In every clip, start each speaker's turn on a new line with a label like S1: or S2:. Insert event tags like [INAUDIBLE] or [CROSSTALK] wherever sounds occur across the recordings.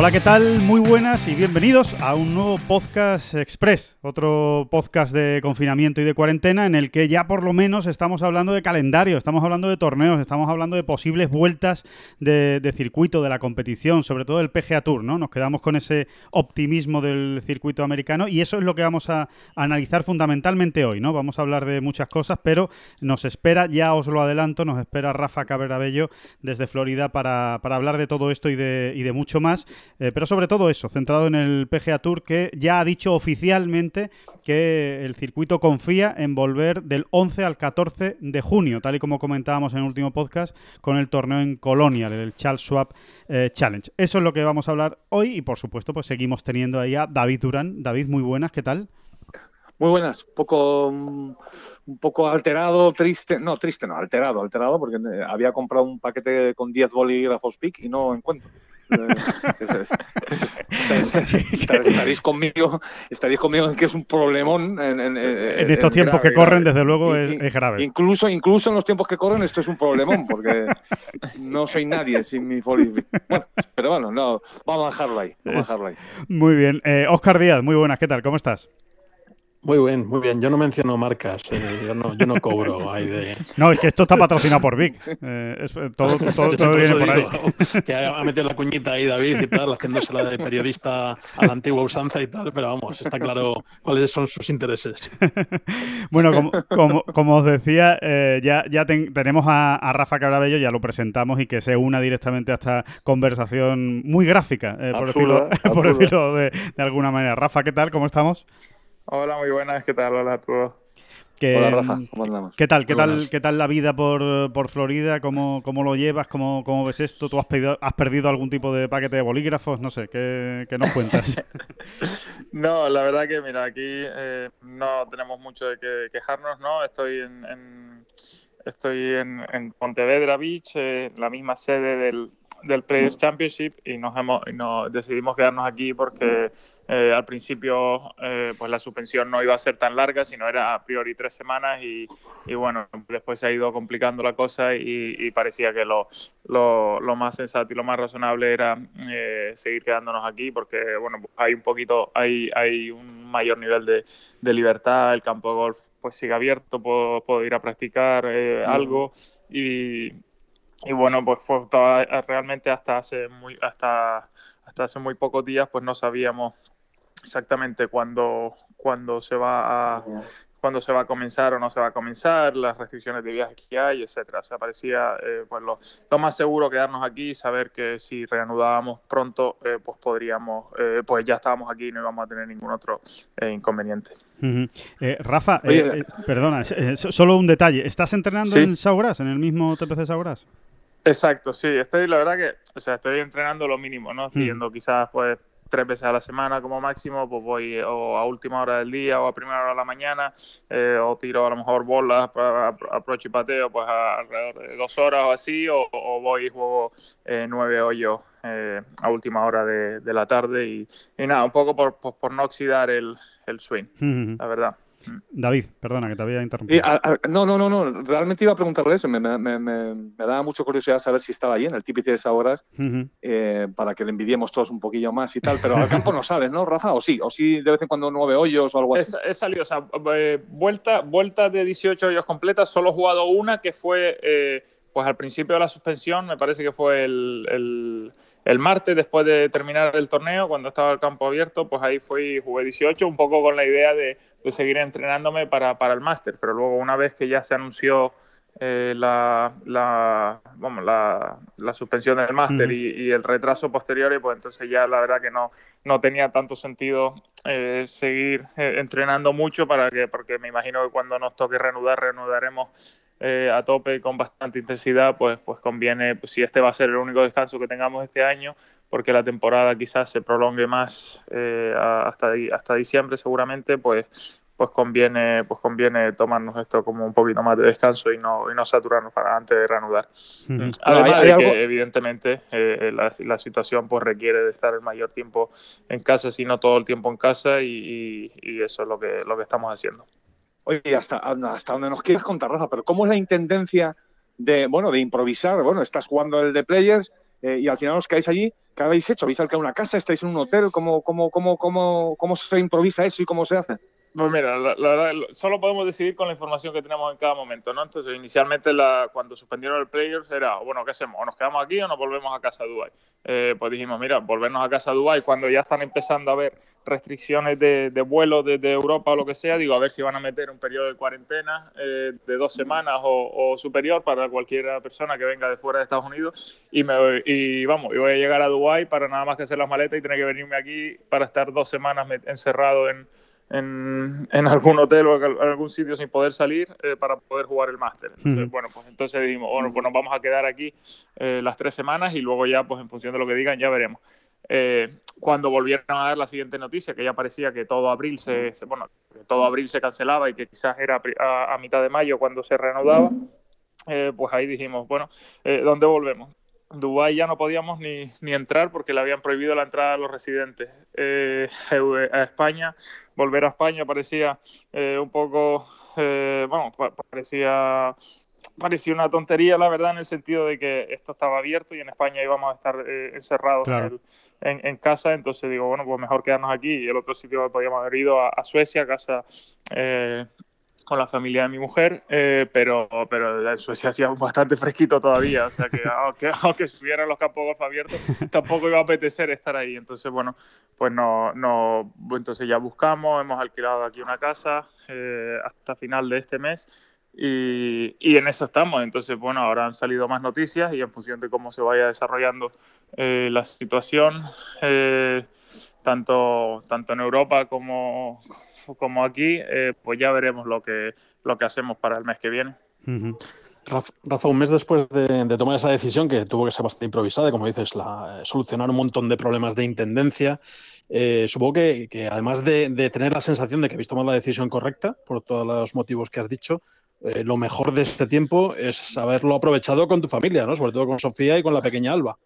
S1: Hola, ¿qué tal? Muy buenas y bienvenidos a un nuevo podcast express, otro podcast de confinamiento y de cuarentena en el que ya por lo menos estamos hablando de calendario, estamos hablando de torneos, estamos hablando de posibles vueltas de, circuito de la competición, sobre todo el PGA Tour, ¿no? Nos quedamos con ese optimismo del circuito americano y eso es lo que vamos a, analizar fundamentalmente hoy, ¿no? Vamos a hablar de muchas cosas, pero nos espera, ya os lo adelanto, nos espera Rafa Cabrera-Bello desde Florida para, hablar de todo esto y de mucho más. Eh, pero sobre todo eso, centrado en el PGA Tour, que ya ha dicho oficialmente que el circuito confía en volver del 11 al 14 de junio, tal y como comentábamos en el último podcast, con el torneo en Colonial, el Charles Schwab eh, Challenge. Eso es lo que vamos a hablar hoy y, por supuesto, pues seguimos teniendo ahí a David Durán. David, muy buenas, ¿qué tal?
S2: Muy buenas, poco, un poco alterado, triste, no, triste no, alterado, alterado, porque eh, había comprado un paquete con 10 bolígrafos PIC y no encuentro. Es- es- es- estaréis conmigo, estaréis conmigo en que es un problemón. En, en-
S1: En estos tiempos que corren, desde luego, es- es grave.
S2: Incluso, incluso en los tiempos que corren, esto es un problemón, porque no soy nadie sin mi folio. Bueno, pero bueno, no, vamos a dejarlo ahí, vamos a dejarlo ahí.
S1: Muy bien. Eh, Oscar Díaz, muy buenas, ¿qué tal? ¿Cómo estás?
S3: Muy bien, muy bien. Yo no menciono marcas, eh, yo, no, yo no cobro ahí de...
S1: No, es que esto está patrocinado por Vic. Eh, es- todo todo- todo viene por ahí.
S3: digo Que ha metido la cuñita ahí David y tal, haciéndosela de periodista a la antigua usanza y tal, pero vamos, está claro cuáles son sus intereses. [LAUGHS]
S1: Bueno, como, como- como os decía, eh, ya, ya ten- tenemos a, a Rafa Cabrabello, ya lo presentamos y que se una directamente a esta conversación muy gráfica, eh, por,
S4: Absurda,
S1: decirlo, [LAUGHS] por decirlo de, de alguna manera. Rafa, ¿qué tal? ¿Cómo estamos?
S4: Hola, muy buenas, ¿qué tal? Hola a todos.
S1: Que-
S2: Hola Rafa, ¿cómo andamos?
S1: ¿Qué tal? ¿Qué
S3: Muy
S1: tal,
S3: buenas.
S1: ¿Qué tal la vida por, por Florida? ¿Cómo, ¿Cómo lo llevas? ¿Cómo, ¿Cómo ves esto? ¿Tú has, pedido- has perdido algún tipo de paquete de bolígrafos? No sé, ¿qué, qué nos cuentas? [LAUGHS]
S4: No, la verdad que, mira, aquí eh, no tenemos mucho de qué quejarnos, ¿no? Estoy en, en- estoy en, en Pontevedra Beach, eh, la misma sede del, del Players Championship, y nos hemos y nos decidimos quedarnos aquí porque eh, al principio eh, pues la suspensión no iba a ser tan larga, sino era a priori tres semanas y, y bueno, después se ha ido complicando la cosa y, y parecía que lo, lo, lo más sensato y lo más razonable era eh, seguir quedándonos aquí porque bueno hay un poquito hay hay un mayor nivel de, de libertad el campo de golf pues sigue abierto puedo, puedo ir a practicar eh, algo y, y bueno pues fue toda- realmente hasta hace muy hasta hasta hace muy pocos días pues no sabíamos exactamente cuándo cuándo se va a cuándo se va a comenzar o no se va a comenzar, las restricciones de viaje que hay, etcétera. O sea, parecía eh, pues lo, lo más seguro quedarnos aquí y saber que si reanudábamos pronto, eh, pues podríamos, eh, pues ya estábamos aquí y no íbamos a tener ningún otro eh, inconveniente.
S1: Eh, Rafa, eh,
S2: Oye,
S1: eh, perdona, eh, so- solo un detalle. ¿Estás entrenando
S4: Sí.
S1: en Sauras, en el mismo TPC Sauras?
S4: Exacto, sí, estoy, la verdad que, o sea, estoy entrenando lo mínimo, ¿no? Estoy
S1: Mm.
S4: yendo quizás pues tres veces a la semana como máximo, pues voy eh, o a última hora del día o a primera hora de la mañana, eh, o tiro a lo mejor bolas para approach y pateo pues a alrededor de dos horas o así, o, o voy y juego eh, nueve hoyos eh, a última hora de, de la tarde y, y nada, un poco por, por, por no oxidar el, el swing,
S1: Ujú.
S4: la verdad.
S1: David, perdona que te había
S2: Y,
S1: interrumpido.
S2: a- a- no, no, no, no. Realmente iba a preguntarle eso. Me, me, me, me- daba mucha curiosidad saber si estaba ahí en el TPT de esas horas
S1: Ujú.
S2: eh, para que le envidiemos todos un poquillo más y tal. Pero al campo no sales, ¿no, Rafa? ¿O sí? ¿O sí de vez en cuando nueve hoyos o algo
S4: He,
S2: así?
S4: he salido, o sea, eh, vuelta, vuelta de 18 hoyos completas, solo he jugado una que fue eh, pues al principio de la suspensión, me parece que fue el, el, el martes después de terminar el torneo, cuando estaba el campo abierto, pues ahí fui y jugué 18, un poco con la idea de, de seguir entrenándome para, para el máster, pero luego una vez que ya se anunció eh, la, la, la, la suspensión del máster
S1: Ujú.
S4: y, y el retraso posterior, pues entonces ya la verdad que no, no tenía tanto sentido eh, seguir eh, entrenando mucho para que, porque me imagino que cuando nos toque reanudar, reanudaremos eh, a tope con bastante intensidad, pues, pues conviene, pues, si este va a ser el único descanso que tengamos este año, porque la temporada quizás se prolongue más eh, hasta, hasta diciembre seguramente, pues pues conviene, pues conviene tomarnos esto como un poquito más de descanso y no, y no saturarnos para antes de reanudar. Además de que, evidentemente, eh, la, la, situación pues requiere de estar el mayor tiempo en casa, si no todo el tiempo en casa, y, y, eso es lo que, lo que estamos haciendo.
S2: Oye, hasta, hasta donde nos quieras contar, Rafa, pero ¿cómo es la intendencia de, bueno, de improvisar? Bueno, estás jugando el de Players eh, y al final os quedáis allí. ¿Qué habéis hecho? ¿Habéis alquilado una casa? ¿Estáis en un hotel? ¿Cómo, cómo, cómo, cómo, cómo se improvisa eso y cómo se hace?
S4: Pues mira, la, verdad, solo podemos decidir con la información que tenemos en cada momento, ¿no? Entonces, inicialmente, la, cuando suspendieron el Players, era, bueno, ¿qué hacemos? ¿O nos quedamos aquí o nos volvemos a casa a Dubai? Eh, pues dijimos, mira, volvernos a casa a Dubai cuando ya están empezando a haber restricciones de, de vuelo desde Europa o lo que sea, digo, a ver si van a meter un periodo de cuarentena eh, de dos semanas o, superior para cualquier persona que venga de fuera de Estados Unidos y, me, y vamos, y voy a llegar a Dubai para nada más que hacer las maletas y tener que venirme aquí para estar dos semanas encerrado en en, en, algún hotel o en algún sitio sin poder salir eh, para poder jugar el máster. Bueno, pues entonces dijimos, bueno, pues nos vamos a quedar aquí eh, las tres semanas y luego ya, pues en función de lo que digan, ya veremos. Eh, cuando volvieron a dar la siguiente noticia, que ya parecía que todo abril se, bueno, que todo abril se cancelaba y que quizás era a, a mitad de mayo cuando se reanudaba, pues ahí dijimos, bueno, ¿dónde volvemos? Dubái ya no podíamos ni, ni, entrar porque le habían prohibido la entrada a los residentes. Eh, a España, volver a España parecía eh, un poco, eh, bueno, parecía, parecía una tontería, la verdad, en el sentido de que esto estaba abierto y en España íbamos a estar encerrados en, en, casa. Entonces digo, bueno, pues mejor quedarnos aquí. Y el otro sitio podíamos haber ido a, a Suecia, a casa con la familia de mi mujer, eh, pero, pero en Suecia hacía bastante fresquito todavía, o sea que [LAUGHS] aunque, aunque estuvieran los campos abiertos, tampoco iba a apetecer estar ahí. Entonces, bueno, pues no, no entonces ya buscamos, hemos alquilado aquí una casa eh, hasta final de este mes y, y, en eso estamos. Entonces, bueno, ahora han salido más noticias y en función de cómo se vaya desarrollando eh, la situación, tanto, tanto en Europa como, como aquí, eh, pues ya veremos lo que, lo que hacemos para el mes que viene.
S3: Rafa, un mes después de, tomar esa decisión, que tuvo que ser bastante improvisada, como dices, la, solucionar un montón de problemas de intendencia, eh, supongo que, además de, tener la sensación de que habéis tomado la decisión correcta, por todos los motivos que has dicho, eh, lo mejor de este tiempo es haberlo aprovechado con tu familia, ¿no? sobre todo con Sofía y con la pequeña Alba.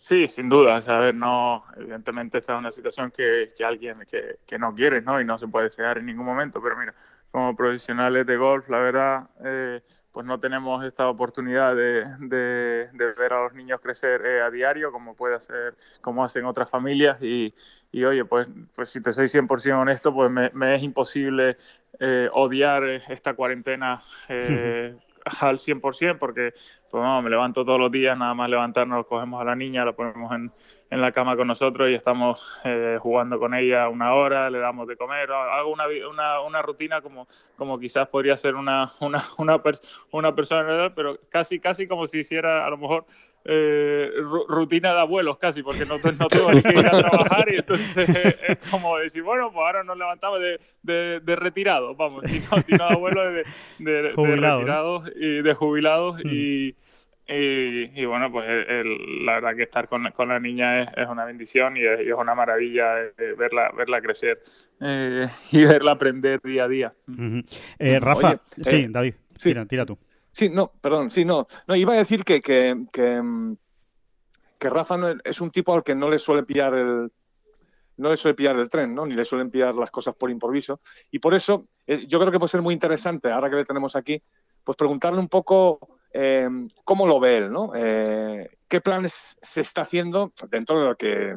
S4: Sí, sin duda. a ver, no, evidentemente esta es una situación que, que alguien que, que, no quiere, ¿no? Y no se puede desear en ningún momento. Pero mira, como profesionales de golf, la verdad, eh, pues no tenemos esta oportunidad de, de, ver a los niños crecer eh, a diario, como puede hacer, como hacen otras familias. Y, y oye, pues, pues si te soy 100% honesto, pues me, me es imposible eh, odiar esta cuarentena. [LAUGHS] Eh, al 100% porque pues, no, me levanto todos los días, nada más levantarnos, cogemos a la niña, la ponemos en, en la cama con nosotros y estamos eh, jugando con ella una hora, le damos de comer, hago una, una, una rutina como, como quizás podría ser una, una, una, una persona, pero casi, casi como si hiciera a lo mejor eh, rutina de abuelos casi, porque no, no tengo que ir a trabajar y entonces [LAUGHS] es como decir, bueno, pues ahora nos levantamos de, de, de retirados, vamos, sino, sino abuelos de, de, retirados y de jubilados hmm. y, y, bueno, pues la verdad que estar con, con la niña es, es, una bendición y es, una maravilla eh, verla, verla crecer eh, [LAUGHS] y verla aprender día a día.
S1: eh, Rafa, sí, David, Tira, tira tú.
S2: Sí, no, perdón, sí, no. No, iba a decir que, que, que, mm, que Rafa no, es un tipo al que no le suele pillar el, no le suele pillar el tren, ¿no? Ni le suelen pillar las cosas por improviso. Y por eso eh, yo creo que puede ser muy interesante, ahora que le tenemos aquí, pues preguntarle un poco eh, cómo lo ve él, ¿no? Eh, ¿Qué planes se está haciendo dentro de lo que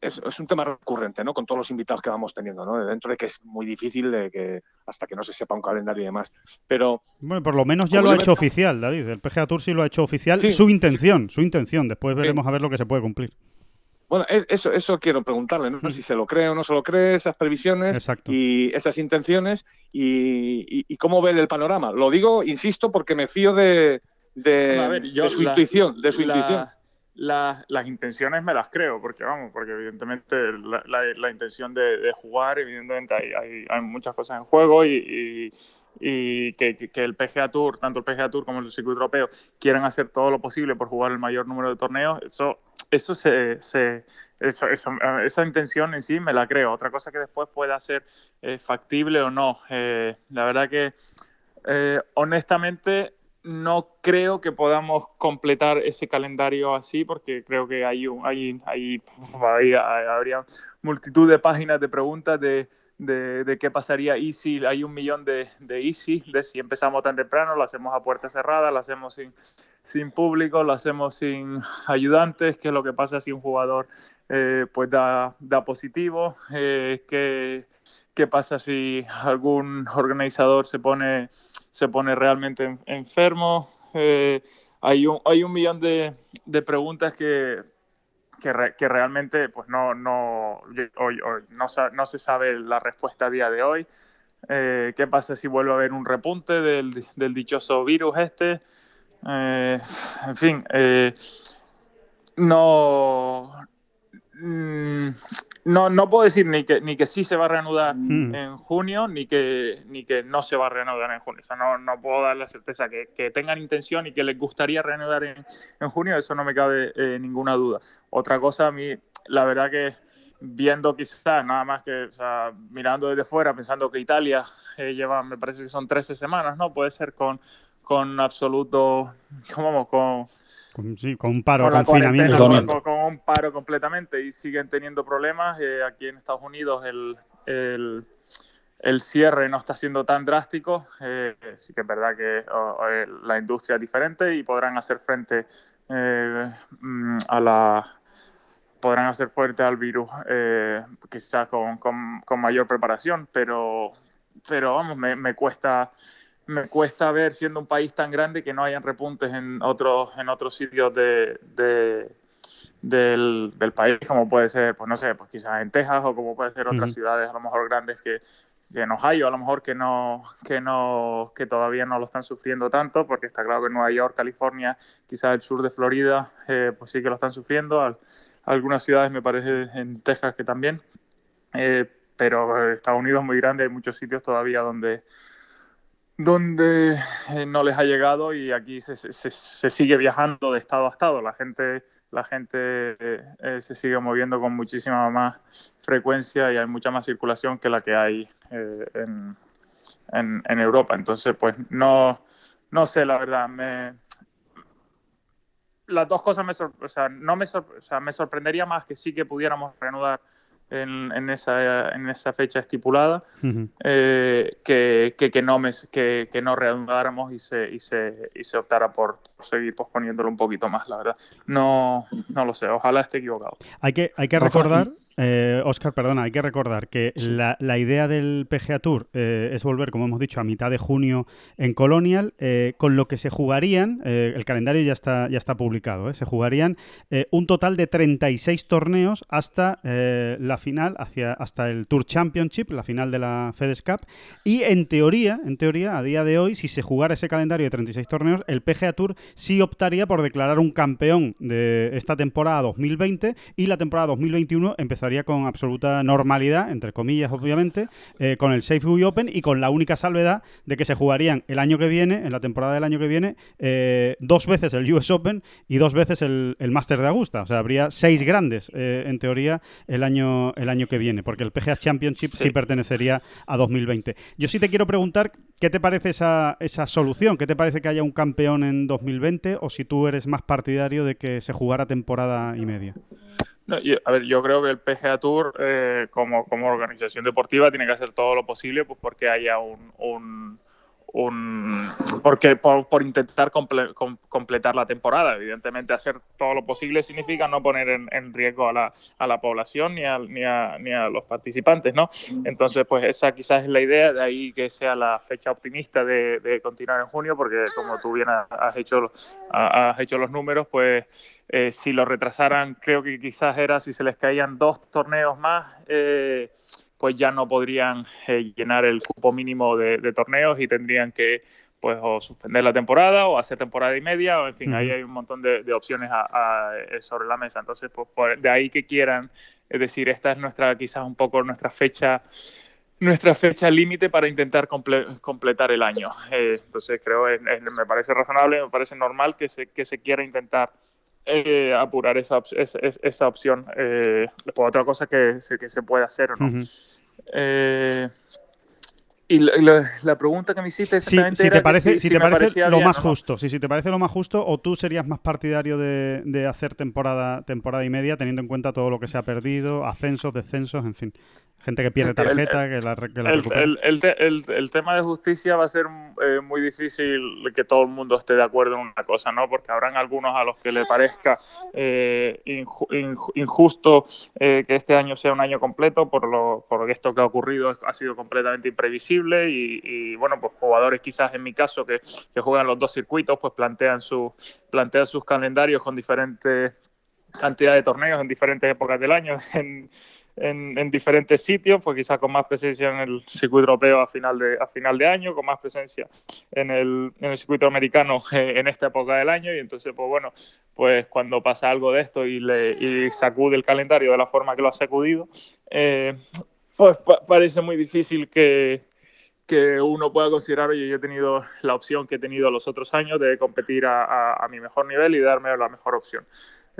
S2: es, un tema recurrente, ¿no? Con todos los invitados que vamos teniendo, ¿no? Dentro de que es muy difícil de que hasta que no se sepa un calendario y demás. Pero
S1: bueno, por lo menos ya lo ha hecho oficial, David. El PGA Tour sí lo ha hecho oficial. su intención, su intención. Después veremos a ver lo que se puede cumplir.
S2: Bueno, eso, eso quiero preguntarle, ¿no? Mm. Si se lo cree o no se lo cree, esas previsiones y esas intenciones y, cómo ve el panorama. Lo digo, insisto, porque me fío de, su intuición, de su intuición
S4: las intenciones me las creo, porque vamos, porque evidentemente la, intención de, jugar, evidentemente hay, hay, muchas cosas en juego y, y, que, que, el PGA Tour, tanto el PGA Tour como el circuito europeo, quieran hacer todo lo posible por jugar el mayor número de torneos, eso eso se, eso, esa intención en sí me la creo. Otra cosa que después pueda ser eh, factible o no. Eh, la verdad que eh, honestamente no creo que podamos completar ese calendario así porque creo que hay, hay, hay, hay habría multitud de páginas de preguntas de de, qué pasaría y si hay un millón de, de easy, de si empezamos tan temprano, lo hacemos a puerta cerrada, lo hacemos sin, sin público, lo hacemos sin ayudantes, qué es lo que pasa si un jugador eh, pues da, da positivo, eh, qué, qué, pasa si algún organizador se pone, se pone realmente enfermo. Eh, hay, un, hay un millón de, de preguntas que que, realmente pues no, no, hoy, no, no, se sabe la respuesta a día de hoy. Eh, ¿Qué pasa si vuelve a haber un repunte del, del dichoso virus este? Eh, en fin, eh, no, mm, no, no puedo decir ni que, ni que sí se va a reanudar hmm. en junio, ni que, ni que no se va a reanudar en junio. O sea, no, no puedo dar la certeza que, que, tengan intención y que les gustaría reanudar en, en junio, eso no me cabe eh, ninguna duda. Otra cosa, a mí, la verdad que viendo quizás, nada más que, o sea, mirando desde fuera, pensando que Italia eh, lleva, me parece que son 13 semanas, ¿no? Puede ser con, con absoluto, ¿cómo? Con
S1: con, sí, con un paro, con confinamiento.
S4: Con, un paro completamente y siguen teniendo problemas. Eh, aquí en Estados Unidos el, el, el, cierre no está siendo tan drástico. Eh, sí que es verdad que la industria es diferente y podrán hacer frente eh, mm, a la podrán hacer fuerte al virus quizás con, con, con, mayor preparación, pero, pero vamos, me, me cuesta me cuesta ver, siendo un país tan grande, que no hayan repuntes en otros, en otros sitios de, del, país, como puede ser, pues no sé, pues quizás en Texas o como puede ser otras ciudades a lo mejor grandes que, que en Ohio, a lo mejor que no, que no, que todavía no lo están sufriendo tanto, porque está claro que Nueva York, California, quizás el sur de Florida, eh, pues sí que lo están sufriendo. algunas ciudades me parece en Texas que también. Eh, pero Estados Unidos es muy grande, hay muchos sitios todavía donde, donde eh, no les ha llegado y aquí se, se, sigue viajando de estado a estado. La gente, la gente eh, eh, se sigue moviendo con muchísima más frecuencia y hay mucha más circulación que la que hay en, en, Europa. Entonces, pues no, no sé, la verdad. Me, las dos cosas me, o sea, no me, o sea, me sorprendería más que sí que pudiéramos reanudar en, en, esa, en esa fecha estipulada, eh, que, que, no me, que, que, no reanudáramos y se, y se, y se optara por, seguir posponiéndolo un poquito más, la verdad. No, no lo sé, ojalá esté equivocado.
S1: Hay que, hay que recordar eh, Oscar, perdona, hay que recordar que la, idea del PGA Tour eh, es volver, como hemos dicho, a mitad de junio en Colonial, eh, con lo que se jugarían, eh, el calendario ya está, ya está publicado, se jugarían un total de 36 torneos hasta la final, hacia, hasta el Tour Championship, la final de la FedEx Cup, y en teoría, en teoría, a día de hoy, si se jugara ese calendario de 36 torneos, el PGA Tour sí optaría por declarar un campeón de esta temporada 2020 y la temporada 2021 empezaría con absoluta normalidad, entre comillas, obviamente, eh, con el Safeway Open y con la única salvedad de que se jugarían el año que viene, en la temporada del año que viene, eh, dos veces el US Open y dos veces el, el Master de Augusta. O sea, habría seis grandes, eh, en teoría, el año, el año que viene, porque el PGA Championship sí. pertenecería a 2020. Yo sí te quiero preguntar qué te parece esa, esa solución, qué te parece que haya un campeón en 2020 o si tú eres más partidario de que se jugara temporada y media.
S4: No, a ver, yo creo que el PGA Tour, eh, como, organización deportiva, tiene que hacer todo lo posible pues, porque haya un, un, porque por, por intentar comple, com, completar la temporada. Evidentemente, hacer todo lo posible significa no poner en, en riesgo a la, a la población ni a, ni, a, ni a los participantes, ¿no? Entonces, pues esa quizás es la idea, de ahí que sea la fecha optimista de, de continuar en junio, porque como tú bien has hecho, has hecho los números, pues eh, si lo retrasaran, creo que quizás era si se les caían dos torneos más, eh, pues ya no podrían eh, llenar el cupo mínimo de, de, torneos y tendrían que pues o suspender la temporada o hacer temporada y media, o en fin, uh -huh. ahí hay un montón de, de opciones a, a, sobre la mesa. Entonces, pues por, de ahí que quieran, es decir, esta es nuestra, quizás un poco nuestra fecha nuestra fecha límite para intentar comple completar el año. Eh, entonces creo, es, es, me parece razonable, me parece normal que se, que se quiera intentar eh, apurar esa, esa, esa opción. Eh, pues otra cosa que, que se puede hacer o no. Eh, y la, la- pregunta que me hiciste
S1: Sí,
S4: exactamente
S1: si
S4: era
S1: te parece,
S4: si-
S1: si
S4: si
S1: te parece lo
S4: bien
S1: más
S4: no.
S1: justo, sí, si te parece lo más justo, o tú serías más partidario de, de hacer temporada, temporada y media, teniendo en cuenta todo lo que se ha perdido, ascensos, descensos, en fin. Gente que pierde
S4: Sí, el-
S1: tarjeta, que la, que la
S4: El,
S1: recupera.
S4: el- el te- el- el tema de justicia va a ser eh, muy difícil que todo el mundo esté de acuerdo en una cosa, ¿no? Porque habrán algunos a los que le parezca eh, inju- inju- injusto eh, que este año sea un año completo por lo por esto que ha ocurrido ha sido completamente imprevisible y, bueno, pues jugadores quizás en mi caso que, que juegan los dos circuitos pues plantean, su, plantean sus calendarios con diferentes cantidad de torneos en diferentes épocas del año, [LAUGHS] en, en, en diferentes sitios, pues quizás con más presencia en el circuito europeo a final de, a final de año, con más presencia en el, en el circuito americano eh, en esta época del año, y entonces, pues bueno, pues cuando pasa algo de esto y, le, y sacude el calendario de la forma que lo ha sacudido, eh, pues pa- parece muy difícil que, que uno pueda considerar, oye, yo he tenido la opción que he tenido los otros años de competir a, a- a mi mejor nivel y darme la mejor opción.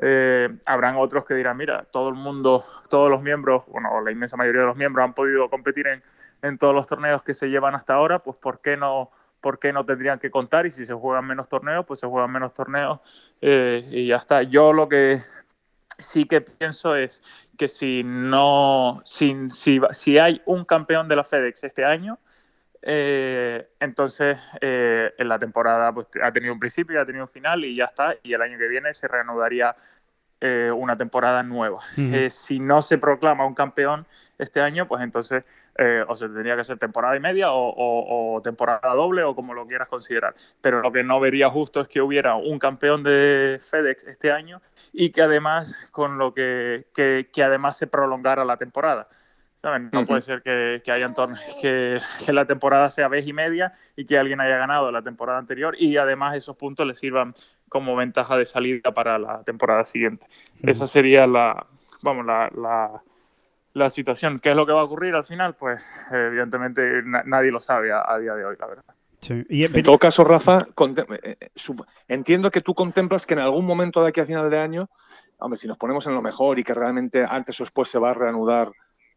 S4: Eh, habrán otros que dirán, mira, todo el mundo, todos los miembros, bueno, la inmensa mayoría de los miembros han podido competir en, en todos los torneos que se llevan hasta ahora, pues ¿por qué no, por qué no tendrían que contar? Y si se juegan menos torneos, pues se juegan menos torneos eh, y ya está. Yo lo que sí que pienso es que si no, si, si, si hay un campeón de la FedEx este año, eh, entonces eh, en la temporada pues, ha tenido un principio, ha tenido un final y ya está. Y el año que viene se reanudaría eh, una temporada nueva. Si no se proclama un campeón este año, pues entonces o se tendría que ser temporada y media o, o- o temporada doble o como lo quieras considerar. Pero lo que no vería justo es que hubiera un campeón de FedEx este año y que además con lo que, que, que además se prolongara la temporada. ¿Saben? No puede ser que, que haya torneos [LAUGHS] que, que la temporada sea vez y media y que alguien haya ganado la temporada anterior y además esos puntos le sirvan como ventaja de salida para la temporada siguiente. Esa sería la, vamos, la, la, la situación. ¿Qué es lo que va a ocurrir al final? Pues eh, evidentemente na- nadie lo sabe a, a día de hoy, la verdad.
S1: Sí. Y,
S2: En todo caso, Rafa, eh, eh, entiendo que tú contemplas que en algún momento de aquí a final de año, hombre, si nos ponemos en lo mejor y que realmente antes o después se va a reanudar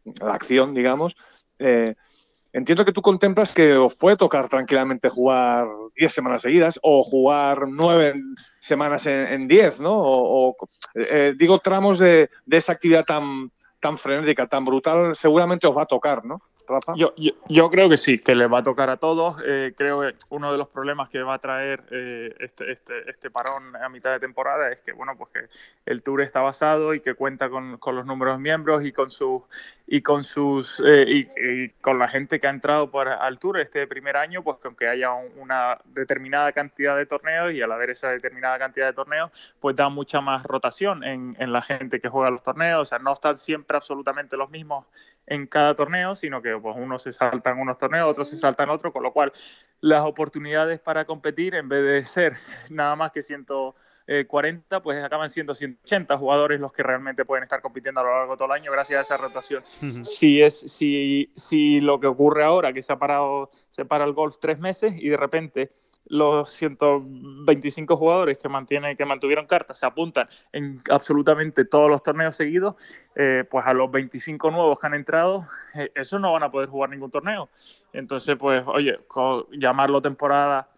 S2: la acción, digamos, eh, entiendo que tú contemplas que os puede tocar tranquilamente jugar 10 semanas seguidas o jugar 9 semanas en en 10, ¿no? O, o, eh, digo, tramos de, de esa actividad tan, tan frenética, tan brutal, seguramente os va a tocar, ¿no, Rafa?
S4: Yo, yo, yo creo que sí, que le va a tocar a todos. Eh, creo que uno de los problemas que va a traer eh, este, este, este parón a mitad de temporada es que, bueno, pues que el Tour está basado y que cuenta con, con los números de miembros y con sus y con sus eh, y, con la gente que ha entrado por, al Tour este primer año, pues que aunque haya un- una determinada cantidad de torneos y al haber esa determinada cantidad de torneos, pues da mucha más rotación en, en la gente que juega los torneos. O sea, no están siempre absolutamente los mismos en cada torneo, sino que pues unos se saltan unos torneos, otros se saltan otros, con lo cual las oportunidades para competir, en vez de ser nada más que 140, pues acaban siendo 180 jugadores los que realmente pueden estar compitiendo a lo largo de todo el año gracias a esa rotación. Si es si, si lo que ocurre ahora, que se ha parado, se para el golf tres meses y de repente los 125 jugadores que mantienen, que mantuvieron cartas se apuntan en absolutamente todos los torneos seguidos, eh, pues a los 25 nuevos que han entrado, eh, esos no van a poder jugar ningún torneo. Entonces, pues, oye, llamarlo temporada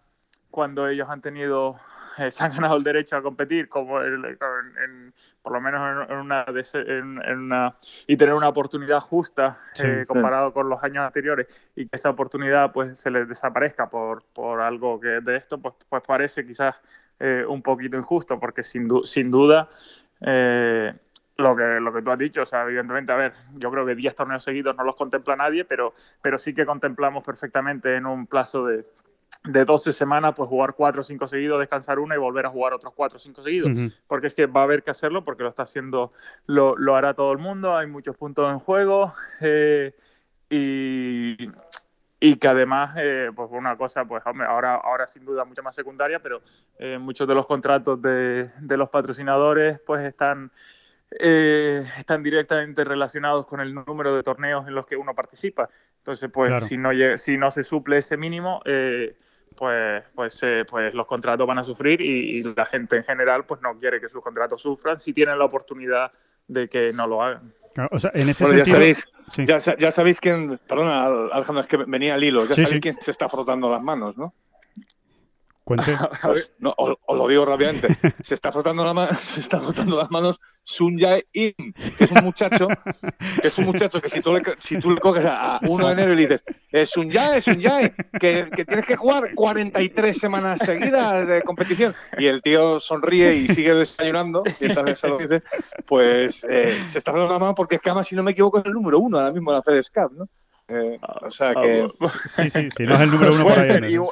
S4: cuando ellos han tenido, eh, se han ganado el derecho a competir, como el- en- en- por lo menos en, en una, en- en una- y tener una oportunidad justa
S1: Sí,
S4: eh,
S1: sí.
S4: comparado con los años anteriores y que esa oportunidad pues se les desaparezca por, por algo que de esto, pues, pues parece quizás eh, un poquito injusto, porque sin, du- sin duda eh, lo que, lo que tú has dicho, o sea, evidentemente, a ver, yo creo que 10 torneos seguidos no los contempla nadie, pero, pero sí que contemplamos perfectamente en un plazo de, de 12 semanas, pues jugar 4 o 5 seguidos, descansar una y volver a jugar otros 4 o 5 seguidos. Porque es que va a haber que hacerlo, porque lo está haciendo, lo, lo hará todo el mundo, hay muchos puntos en juego. eh, y, y que además, eh, pues una cosa, pues hombre, ahora, ahora sin duda mucho más secundaria, pero eh, muchos de los contratos de, de los patrocinadores pues están, eh, están directamente relacionados con el número de torneos en los que uno participa. Entonces, pues
S1: Claro.
S4: si, no llega- si no se suple ese mínimo, eh, pues, pues, eh, pues los contratos van a sufrir y, y, la gente en general pues no quiere que sus contratos sufran si tienen la oportunidad de que no lo hagan.
S1: o sea, en ese
S2: bueno,
S1: sentido,
S2: ya, sabéis,
S1: sí.
S2: ya, ya, sabéis quién, perdona Alejandro, es que venía al hilo, ya
S1: Sí,
S2: sabéis
S1: sí.
S2: quién se está frotando las manos, ¿no?
S1: Cuente. [LAUGHS]
S2: No, os, os lo digo rápidamente. [LAUGHS] Se está frotando, la se está frotando las manos Sun Jae In, que es un muchacho, que es un muchacho que si tú le, si tú le coges a 1 de enero y le dices, es Sun Jae, Sun Jae, que, que tienes que jugar 43 semanas seguidas de competición. Y el tío sonríe y sigue desayunando, mientras se lo dice, pues eh, se está frotando las manos porque es que además, si no me equivoco, es el número uno ahora mismo de la FedEsCap, ¿no? Eh, o sea que... [LAUGHS]
S1: Sí, sí, sí, no es el número uno ahí.
S4: ser, igual,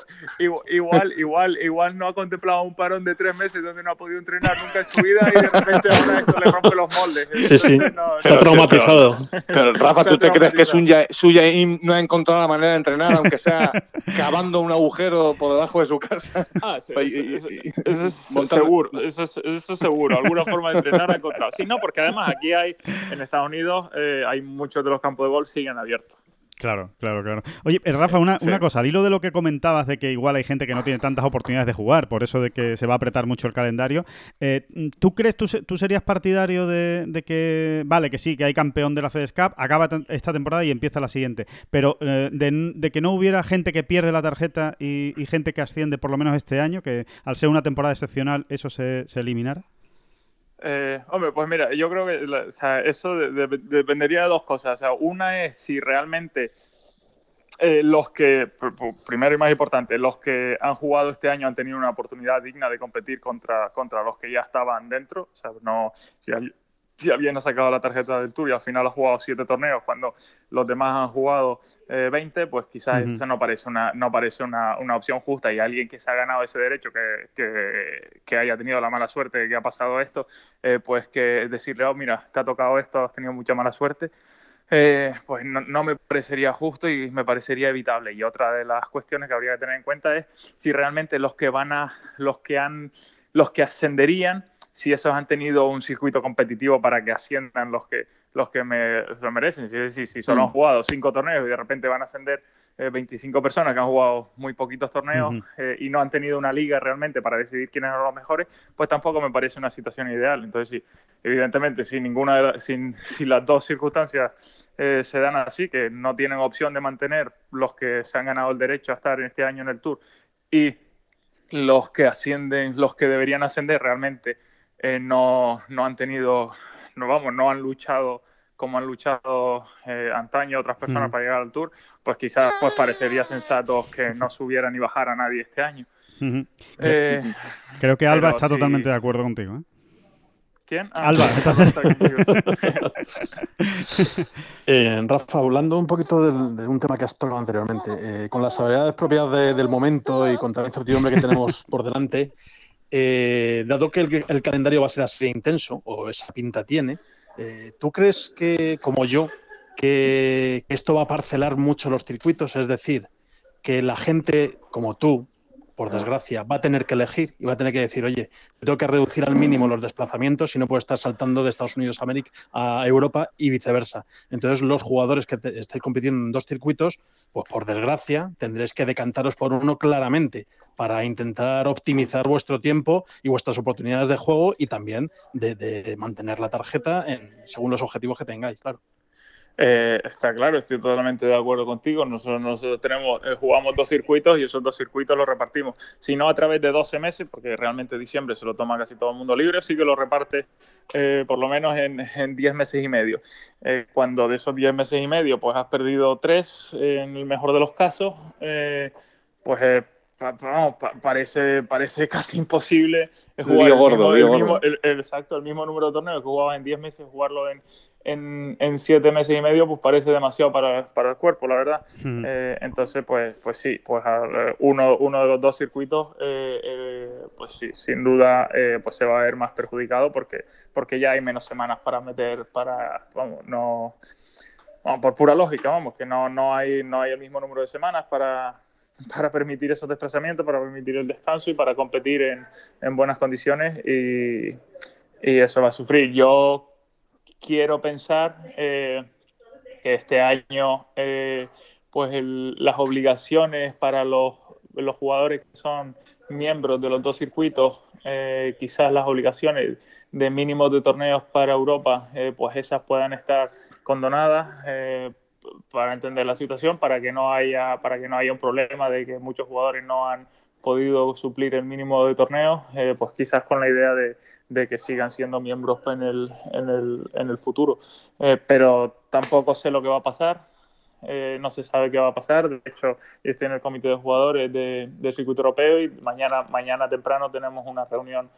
S4: igual, igual, igual, no ha contemplado un parón de tres meses donde no ha podido entrenar nunca en su vida y de repente ahora esto le rompe los moldes.
S3: Sí, sí.
S4: No,
S3: Está
S2: Pero-
S3: traumatizado.
S2: Pero Rafa, ¿tú te crees que. Suya, Suya no ha encontrado la manera de entrenar, aunque sea cavando un agujero por debajo de su casa? [LAUGHS]
S4: Ah, sí, eso, eso- eso es seguro, [LAUGHS] eso, es- eso es seguro, alguna forma de entrenar ha encontrado. Sí, no, porque además aquí hay, en Estados Unidos, eh, hay muchos de los campos de golf siguen abiertos.
S1: Claro, claro, claro. Oye, eh, Rafa, una,
S2: Sí.
S1: una cosa, al hilo de lo que comentabas de que igual hay gente que no tiene tantas oportunidades de jugar, por eso de que se va a apretar mucho el calendario, eh, ¿tú crees, tú, se- tú serías partidario de, de que, vale, que sí, que hay campeón de la FedEx Cup, acaba esta temporada y empieza la siguiente, pero eh, de, de que no hubiera gente que pierde la tarjeta y, y gente que asciende por lo menos este año, que al ser una temporada excepcional eso se, se eliminara?
S4: Eh, hombre, pues mira, yo creo que eso de- de- dependería de dos cosas. O sea, una es si realmente eh, los que, pr- pr- primero y más importante, los que han jugado este año han tenido una oportunidad digna de competir contra, contra los que ya estaban dentro. O sea, no, si alguien ha sacado la tarjeta del Tour y al final ha jugado siete torneos cuando los demás han jugado eh, 20, pues quizás
S1: Ujú.
S4: esa no parece una, no parece una, una opción justa y alguien que se ha ganado ese derecho, que, que, que haya tenido la mala suerte que ha pasado esto, eh, pues que decirle, oh, mira, te ha tocado esto, has tenido mucha mala suerte, eh, pues no, no me parecería justo y me parecería evitable. Y otra de las cuestiones que habría que tener en cuenta es si realmente los que van a, los que han, los que ascenderían, si esos han tenido un circuito competitivo para que asciendan los que los que me lo merecen. Si, si, si solo han
S2: Mm.
S4: jugado cinco torneos y de repente van a ascender eh, 25 personas que han jugado muy poquitos torneos eh, y no han tenido una liga realmente para decidir quiénes son los mejores, pues tampoco me parece una situación ideal. Entonces, sí, evidentemente, si ninguna de las, si, si las dos circunstancias eh, se dan así, que no tienen opción de mantener los que se han ganado el derecho a estar este año en el Tour y los que ascienden, los que deberían ascender realmente eh, no, no han tenido, no vamos, no han luchado como han luchado eh, antaño otras personas
S1: Mm.
S4: para llegar al Tour, pues quizás pues parecería sensato que no subiera ni bajara nadie este año. Eh,
S1: Creo que Alba está
S4: sí.
S1: totalmente de acuerdo contigo. ¿eh?
S4: ¿Quién?
S1: Alba,
S4: sí,
S1: estás-
S4: está contigo. [LAUGHS]
S3: Eh, Rafa, hablando un poquito del- de, un tema que has tocado anteriormente, eh, con las habilidades propias de- del momento y con la incertidumbre que tenemos por delante, eh, dado que el, calendario va a ser así intenso, o esa pinta tiene, eh, ¿tú crees que, como yo, que esto va a parcelar mucho los circuitos? Es decir, que la gente como tú, por desgracia, va a tener que elegir y va a tener que decir, oye, tengo que reducir al mínimo los desplazamientos y no puedo estar saltando de Estados Unidos a, América, a Europa y viceversa. Entonces, los jugadores que te- estáis compitiendo en dos circuitos, pues por desgracia, tendréis que decantaros por uno claramente para intentar optimizar vuestro tiempo y vuestras oportunidades de juego y también de, de mantener la tarjeta en- según los objetivos que tengáis, claro.
S4: Eh, está claro, estoy totalmente de acuerdo contigo. Nosotros, tenemos, eh, jugamos dos circuitos y esos dos circuitos los repartimos, si no a través de 12 meses, porque realmente diciembre se lo toma casi todo el mundo libre, sí que lo reparte eh, por lo menos en, [LAUGHS] en 10 meses y medio. Eh, cuando de esos 10 meses y medio pues has perdido tres, en el mejor de los casos, eh, pues eh, pa- vamos, pa- parece, parece [LAUGHS] casi imposible jugar
S2: Lío
S4: el
S2: gordo,
S4: mismo-
S2: lío
S4: el mismo-
S2: gordo.
S4: el- el- exacto, el mismo número de torneos que jugabas en 10 meses, jugarlo en, en, en 7 meses y medio, pues parece demasiado para, para el cuerpo, la verdad.
S1: Ujú.
S4: Eh, entonces, pues, pues sí, pues uno, uno de los dos circuitos, eh, eh, pues sí, sin duda, eh, pues se va a ver más perjudicado porque, porque ya hay menos semanas para meter, para, vamos, no, vamos, por pura lógica, vamos, que no, no hay, no hay el mismo número de semanas para, para permitir esos desplazamientos, para permitir el descanso y para competir en, en buenas condiciones y, y eso va a sufrir. Yo quiero pensar eh, que este año, eh, pues las obligaciones para los los jugadores que son miembros de los dos circuitos, eh, quizás las obligaciones de mínimos de torneos para Europa, pues esas puedan estar condonadas para entender la situación, para que no haya, para que no haya un problema de que muchos jugadores no han podido suplir el mínimo de torneos, eh, pues quizás con la idea de, que sigan siendo miembros en el, en el, en el futuro. Eh, pero tampoco sé lo que va a pasar, eh, no se sabe qué va a pasar. De hecho, estoy en el comité de jugadores de, del circuito europeo y mañana, mañana temprano tenemos una reunión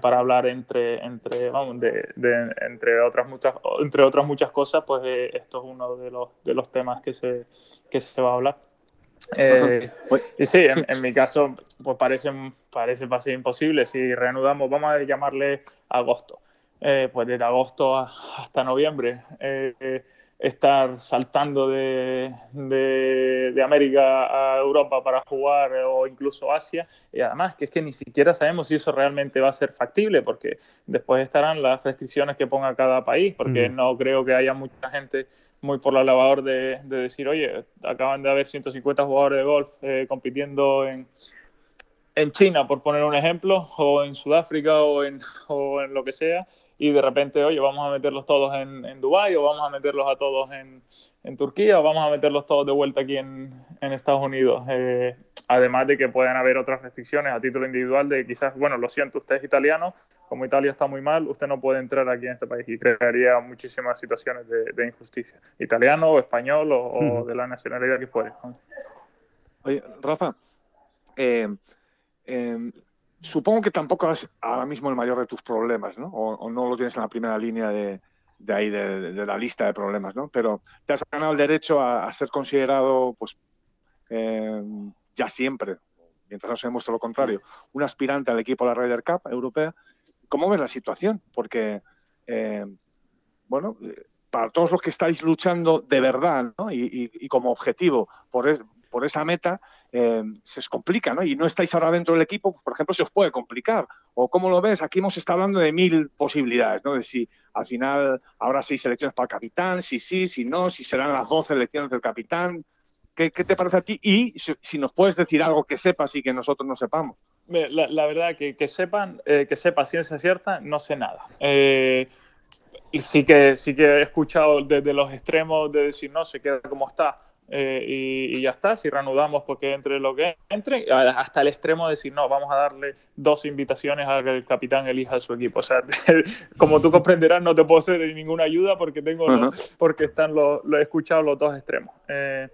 S4: para hablar entre, entre, vamos, de, de, entre, otras muchas, entre otras muchas cosas, pues esto es uno de los, de los temas que se, que se va a hablar. Eh, y sí, en, mi caso, pues parece, parece casi imposible. Si reanudamos, vamos a llamarle agosto. Eh, pues desde agosto hasta noviembre. Eh, estar saltando de, de, América a Europa para jugar o incluso Asia. Y además que es que ni siquiera sabemos si eso realmente va a ser factible, porque después estarán las restricciones que ponga cada país, porque mm. no creo que haya mucha gente muy por la labor de, de, decir, oye, acaban de haber 150 jugadores de golf eh, compitiendo en, en China, por poner un ejemplo, o en Sudáfrica o en, o en lo que sea, y de repente, oye, vamos a meterlos todos en, en Dubái o vamos a meterlos a todos en, en, Turquía o vamos a meterlos todos de vuelta aquí en, en Estados Unidos. Eh, además de que pueden haber otras restricciones a título individual de quizás, bueno, lo siento, usted es italiano, como Italia está muy mal, usted no puede entrar aquí en este país y crearía muchísimas situaciones de, de injusticia, italiano o español o, o, de la nacionalidad que fuere.
S2: Oye, Rafa, eh, eh, supongo que tampoco es ahora mismo el mayor de tus problemas, ¿no? O, no lo tienes en la primera línea de, ahí, de, la lista de problemas, ¿no? Pero te has ganado el derecho a, ser considerado, pues, eh, ya siempre, mientras no se demuestre lo contrario, un aspirante al equipo de la Ryder Cup europea. ¿Cómo ves la situación? Porque, eh, bueno, para todos los que estáis luchando de verdad ¿no? y, y, y, como objetivo por, es, por esa meta, eh, se os complica, ¿no? Y no estáis ahora dentro del equipo, por ejemplo, se os puede complicar. ¿O cómo lo ves? Aquí hemos estado hablando de mil posibilidades, ¿no? De si al final habrá seis selecciones para el capitán, si sí, si no, si serán las doce elecciones del capitán. ¿Qué, ¿Qué, te parece a ti? Y si, si, nos puedes decir algo que sepas y que nosotros no sepamos.
S4: La, la verdad que, que sepan, eh, que sepa ciencia cierta, no sé nada. Eh, y sí que, sí que he escuchado desde los extremos de decir, no, se queda como está eh, y, y, ya está, si reanudamos porque entre lo que entre, hasta el extremo de decir, no, vamos a darle dos invitaciones a que el capitán elija a su equipo. O sea, [LAUGHS] como tú comprenderás, no te puedo hacer ninguna ayuda porque tengo, uh -huh. los, porque están los, lo he escuchado los dos extremos. Eh,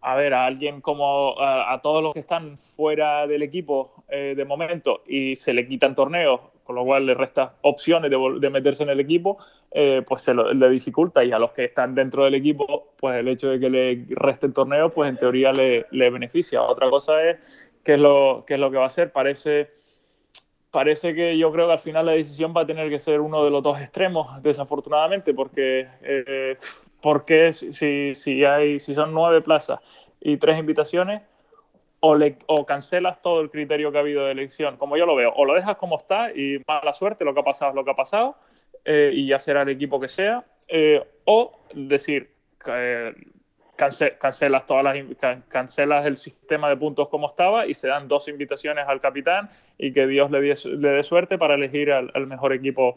S4: a ver, a alguien como a, a, todos los que están fuera del equipo eh, de momento y se le quitan torneos, con lo cual le resta opciones de, de meterse en el equipo, eh, pues se lo, le dificulta. Y a los que están dentro del equipo, pues el hecho de que le resten torneos, pues en teoría le, le beneficia. Otra cosa es qué es lo, qué es lo que va a hacer. Parece, parece que yo creo que al final la decisión va a tener que ser uno de los dos extremos, desafortunadamente, porque, eh, porque si, si, hay, si son nueve plazas y tres invitaciones, o, cancelas todo el criterio que ha habido de elección, como yo lo veo, o lo dejas como está y mala suerte, lo que ha pasado es lo que ha pasado, eh, y ya será el equipo que sea, eh, o decir, eh, cance, cancelas, todas las, can, cancelas el sistema de puntos como estaba y se dan dos invitaciones al capitán y que Dios le, dé suerte para elegir al, mejor equipo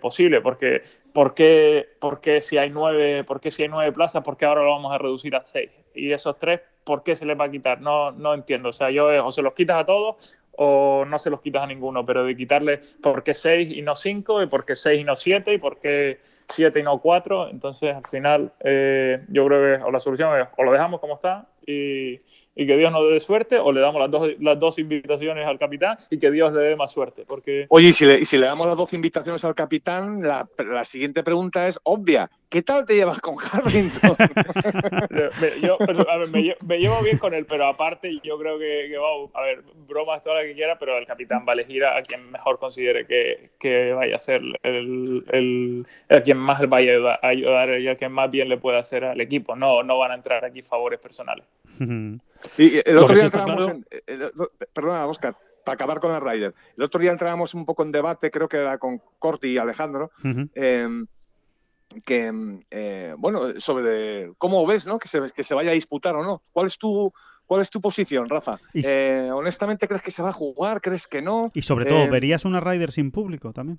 S4: posible, porque ¿por qué, por qué si hay nueve, por qué si hay nueve plazas, por qué ahora lo vamos a reducir a seis? Y esos tres ¿por qué se les va a quitar? No, no entiendo. O sea, yo o se los quitas a todos o no se los quitas a ninguno, pero de quitarle por qué 6 y no 5, y por qué 6 y no 7, y por qué 7 y no 4. Entonces, al final, eh, yo creo que o la solución es o lo dejamos como está y, y que Dios nos dé suerte, o le damos las dos, las dos invitaciones al capitán y que Dios le dé más suerte. Porque...
S2: Oye, y si, le, y si le damos las dos invitaciones al capitán, la, la siguiente pregunta es obvia. ¿Qué tal te llevas con Harrington?
S4: me, [LAUGHS] yo, pero, a ver, me, me, llevo bien con él, pero aparte yo creo que, que wow, a ver, bromas toda la que quiera, pero el capitán va a elegir a, quien mejor considere que, que vaya a ser el, el, el, a quien más vaya a ayudar, a ayudar y a quien más bien le pueda hacer al equipo. No, no van a entrar aquí favores personales. [LAUGHS]
S2: Y el otro día entramos claro... en, el, perdona, Oscar, para acabar con la Ryder. El otro día entrábamos un poco en debate, creo que era con Corti y Alejandro, uh -huh. eh, que, eh, bueno, sobre de, cómo ves, ¿no? Que se, que se vaya a disputar o no. ¿Cuál es tu, ¿Cuál es tu posición, Rafa?
S1: Y-
S2: Eh, honestamente, ¿crees que se va a jugar? ¿Crees que no?
S1: Y sobre todo,
S2: Eh,
S1: ¿verías una Ryder sin público también?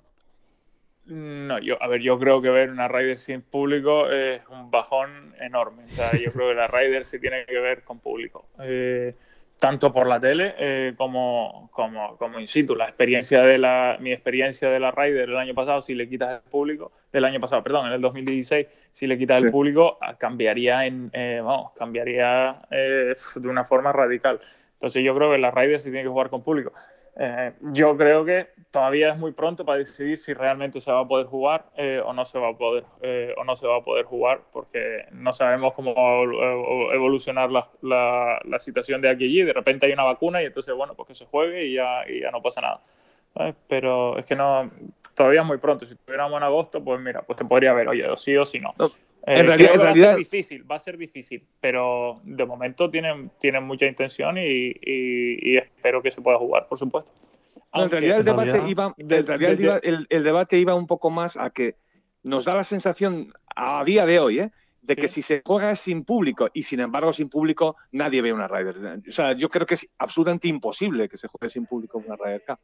S4: No, yo, a ver, yo creo que ver una Ryder sin público es un bajón enorme. O sea, yo creo que la Ryder sí tiene que ver con público. Eh, tanto por la tele eh, como, como, como in situ. La experiencia de la, mi experiencia de la Ryder el año pasado, si le quitas el público, el año pasado, perdón, en el 2016, si le quitas
S2: Sí.
S4: el público, ah, cambiaría en, eh, vamos, cambiaría eh, de una forma radical. Entonces yo creo que la Ryder sí tiene que jugar con público. Eh, yo creo que todavía es muy pronto para decidir si realmente se va a poder jugar eh, o no se va a poder eh, o no se va a poder jugar porque no sabemos cómo va a evol- evolucionar la, la- la situación de aquí y allí. De repente hay una vacuna y entonces bueno pues que se juegue y ya, y ya no pasa nada. Pero es que no todavía es muy pronto. Si tuviéramos en agosto pues mira pues te podría ver oye o sí o sí no. Eh,
S2: en realidad- en
S4: va
S2: realidad-
S4: a ser difícil, va a ser difícil, pero de momento tienen, tienen mucha intención y, y- y espero que se pueda jugar, por supuesto.
S2: En realidad el debate
S3: realidad-
S2: iba,
S4: de-
S2: realidad el
S4: de-
S2: el, el debate iba un poco más a que nos da la sensación a día de hoy, ¿eh? de que
S4: Sí.
S2: si se juega sin público y sin embargo sin público nadie ve una Ryder. O sea, yo creo que es absolutamente imposible que se juegue sin público una Ryder Cup.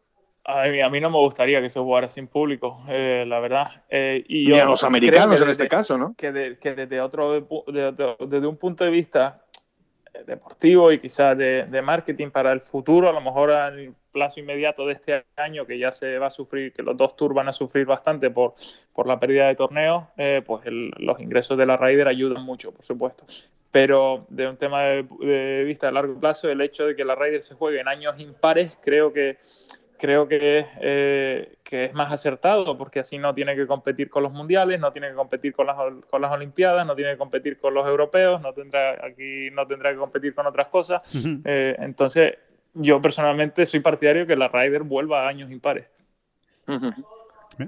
S4: A mí, a mí no me gustaría que se jugara sin público, eh, la verdad. Eh, y
S2: Ni
S4: yo
S2: a los americanos
S4: que
S2: en este
S4: desde-
S2: caso, ¿no?
S4: que, de- que desde otro pu- de- de- desde un punto de vista eh, deportivo y quizás de, marketing para el futuro, a lo mejor al plazo inmediato de este año que ya se va a sufrir, que los dos tours van a sufrir bastante por, por la pérdida de torneos, eh, pues el- los ingresos de la Ryder ayudan mucho, por supuesto. Pero de un tema de, de vista a largo plazo, el hecho de que la Ryder se juegue en años impares, creo que creo que, es, eh, que es más acertado porque así no tiene que competir con los mundiales, no tiene que competir con las, con las olimpiadas, no tiene que competir con los europeos, no tendrá aquí no tendrá que competir con otras cosas. Eh, entonces, yo personalmente soy partidario que la Ryder vuelva a años impares.
S2: Ujú.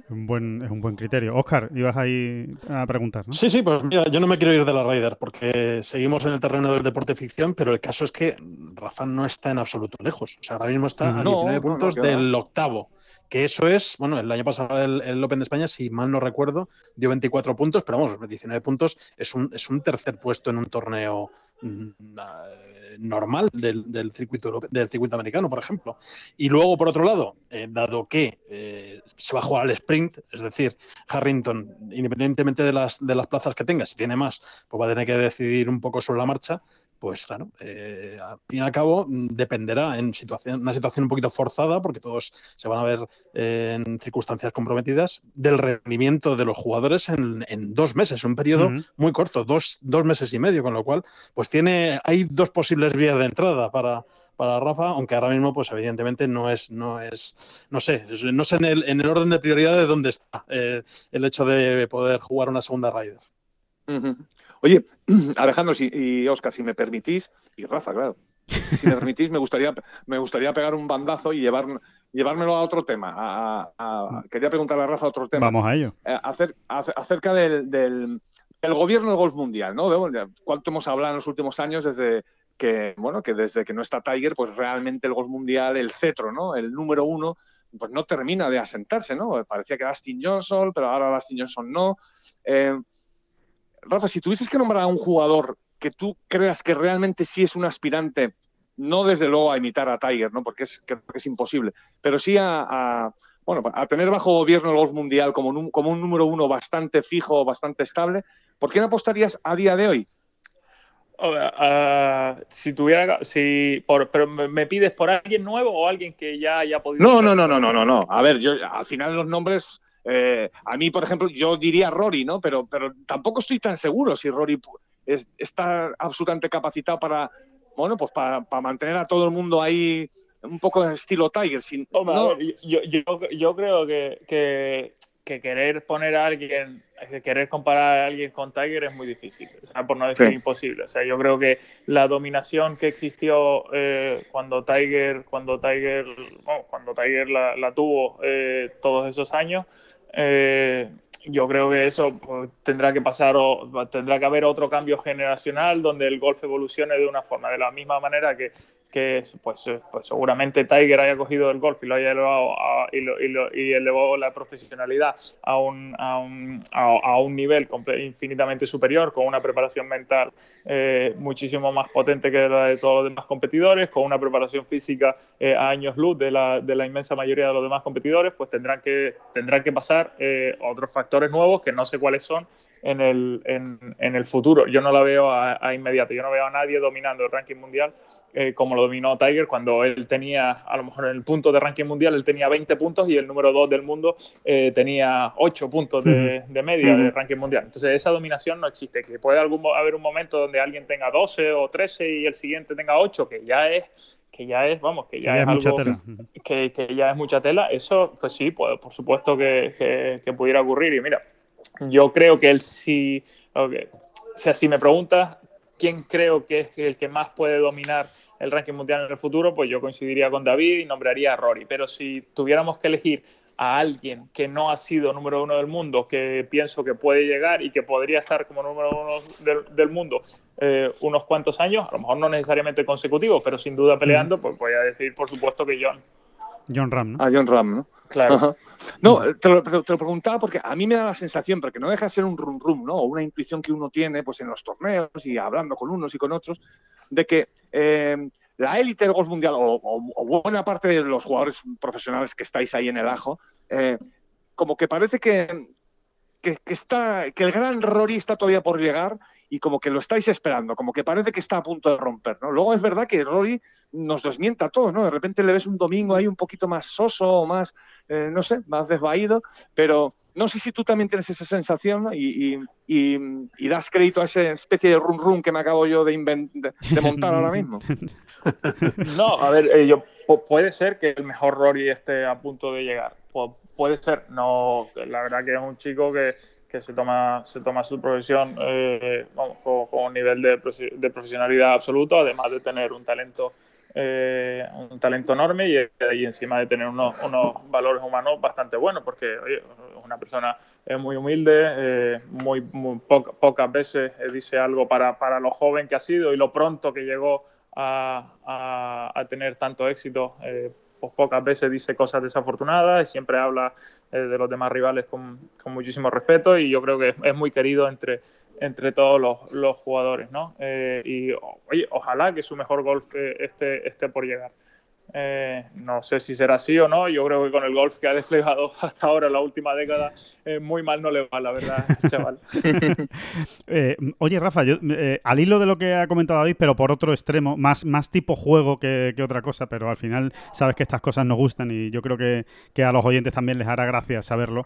S1: Un buen, es un buen criterio. Oscar, ibas ahí a preguntar, ¿no?
S3: Sí, sí, pues mira, yo no me quiero ir de la Ryder porque seguimos en el terreno del deporte ficción, pero el caso es que Rafa no está en absoluto lejos. O sea, ahora mismo está a
S2: No,
S3: 19
S2: no, no,
S3: puntos del octavo. Que eso es, bueno, el año pasado el, el Open de España, si mal no recuerdo, dio 24 puntos, pero vamos, 19 puntos es un, es un tercer puesto en un torneo mm, normal del, del circuito del circuito americano, por ejemplo. Y luego, por otro lado, eh, dado que eh, se va a jugar al sprint, es decir, Harrington, independientemente de las, de las plazas que tenga, si tiene más, pues va a tener que decidir un poco sobre la marcha. Pues claro, eh, al fin y al cabo mm, dependerá en situación, una situación un poquito forzada, porque todos se van a ver eh, en circunstancias comprometidas, del rendimiento de los jugadores en, en dos meses, un periodo muy corto, dos, dos meses y medio, con lo cual, pues tiene, hay dos posibles vías de entrada para, para Rafa, aunque ahora mismo, pues evidentemente no es, no es, no sé, no sé en el, en el orden de prioridad de dónde está eh, el hecho de poder jugar una segunda Ryder.
S2: Ujú. Oye, [CLEARS THROAT] Alejandro si- y Oscar, si me permitís, y Rafa, claro, si me permitís, me gustaría, me gustaría pegar un bandazo y llevar, llevármelo a otro tema. A- a- a- quería preguntarle a Rafa otro tema.
S1: Vamos a ello.
S2: Eh, acer- ace- acerca del, del- del gobierno del golf mundial, ¿no? ¿Cuánto hemos hablado en los últimos años desde que, bueno, que desde que no está Tiger, pues realmente el golf mundial, el cetro, ¿no? El número uno, pues no termina de asentarse, ¿no? Parecía que Dustin Johnson, pero ahora Dustin Johnson no. Eh, Rafa, si tuvieses que nombrar a un jugador que tú creas que realmente sí es un aspirante, no desde luego a imitar a Tiger, ¿no? Porque es, creo que es imposible, pero sí a, a- bueno, a tener bajo gobierno el golf mundial como, un- como un número uno bastante fijo, bastante estable, ¿por qué no apostarías a día de hoy?
S4: Si tuviera, si por, pero me, pides por alguien nuevo o alguien que ya haya podido.
S2: No, no, no, no, no, no, no. A ver, yo al final los nombres, eh, a mí, por ejemplo, yo diría Rory, ¿no? Pero, pero tampoco estoy tan seguro si Rory es- está absolutamente capacitado para, bueno, pues para, para mantener a todo el mundo ahí un poco en estilo Tiger. Sin,
S4: Hombre,
S2: no-
S4: ver, yo, yo, yo creo que, que, que querer poner a alguien, que querer comparar a alguien con Tiger es muy difícil, o sea, por no decir
S2: Sí.
S4: imposible. O sea, yo creo que la dominación que existió eh, cuando Tiger, cuando Tiger, bueno, cuando Tiger la, la tuvo eh, todos esos años, eh, yo creo que eso pues, tendrá que pasar o tendrá que haber otro cambio generacional donde el golf evolucione de una forma, de la misma manera que, que pues, eh, pues seguramente Tiger haya cogido el golf y lo haya elevado y, lo, y, elevó la profesionalidad a un, a un, a, un nivel infinitamente superior, con una preparación mental eh, muchísimo más potente que la de todos los demás competidores, con una preparación física eh, a años luz de la, de la, inmensa mayoría de los demás competidores, pues tendrán que, tendrán que pasar otros factores nuevos que no sé cuáles son en el, en, en el futuro. Yo no la veo a, a, inmediato, yo no veo a nadie dominando el ranking mundial como dominó Tiger cuando él tenía, a lo mejor en el punto de ranking mundial, él tenía 20 puntos y el número 2 del mundo eh, tenía 8 puntos de, media de ranking mundial. Entonces esa dominación no existe. Que puede algún, haber un momento donde alguien tenga 12 o 13 y el siguiente tenga 8, que ya es que ya es, vamos, que ya, es, algo que, que, ya es mucha tela, eso pues sí, pues, por supuesto que, que, pudiera ocurrir. Y mira, yo creo que él sí, o sea, si me preguntas quién creo que es el que más puede dominar el ranking mundial en el futuro, pues yo coincidiría con David y nombraría a Rory. Pero si tuviéramos que elegir a alguien que no ha sido número uno del mundo, que pienso que puede llegar y que podría estar como número uno del, mundo eh, unos cuantos años, a lo mejor no necesariamente consecutivos, pero sin duda peleando, pues voy a decir, por supuesto, que John.
S1: John Ram, ¿no?
S2: A John Ram, ¿no?
S4: Claro.
S2: No, te lo, preguntaba porque a mí me da la sensación, porque no deja de ser un rum rum, ¿no? O una intuición que uno tiene pues, en los torneos y hablando con unos y con otros, de que eh, la élite del golf mundial o, buena parte de los jugadores profesionales que estáis ahí en el ajo, eh, como que parece que, que, está, que el gran Rory está todavía por llegar y como que lo estáis esperando, como que parece que está a punto de romper, ¿no? Luego es verdad que Rory nos desmienta a todos, ¿no? De repente le ves un domingo ahí un poquito más soso más, eh, no sé, más desvaído, pero no sé si tú también tienes esa sensación y, y, das crédito a esa especie de run run que me acabo yo de, de, montar ahora mismo. [LAUGHS]
S4: No, a ver, eh, yo, puede ser que el mejor Rory esté a punto de llegar. puede ser, no, la verdad que es un chico que que se toma, se toma su profesión eh, con, un nivel de, profesionalidad absoluto, además de tener un talento, eh, un talento enorme y, encima de tener unos, unos, valores humanos bastante buenos, porque es una persona muy humilde, eh, muy, muy pocas veces dice algo para, para, lo joven que ha sido y lo pronto que llegó a, a, a tener tanto éxito pues pocas veces dice cosas desafortunadas y siempre habla eh, de los demás rivales con, muchísimo respeto y yo creo que es, muy querido entre, entre todos los, jugadores, ¿no? Eh, y oye, ojalá que su mejor golf esté, esté por llegar. Eh, no sé si será así o no. Yo creo que con el golf que ha desplegado [LAUGHS] hasta ahora, la última década, eh, muy mal no le va, la verdad, chaval. [LAUGHS]
S1: Eh, oye, Rafa, yo, al hilo de lo que ha comentado David, pero por otro extremo, más, más tipo juego que, otra cosa, pero al final sabes que estas cosas nos gustan y yo creo que, que a los oyentes también les hará gracia saberlo.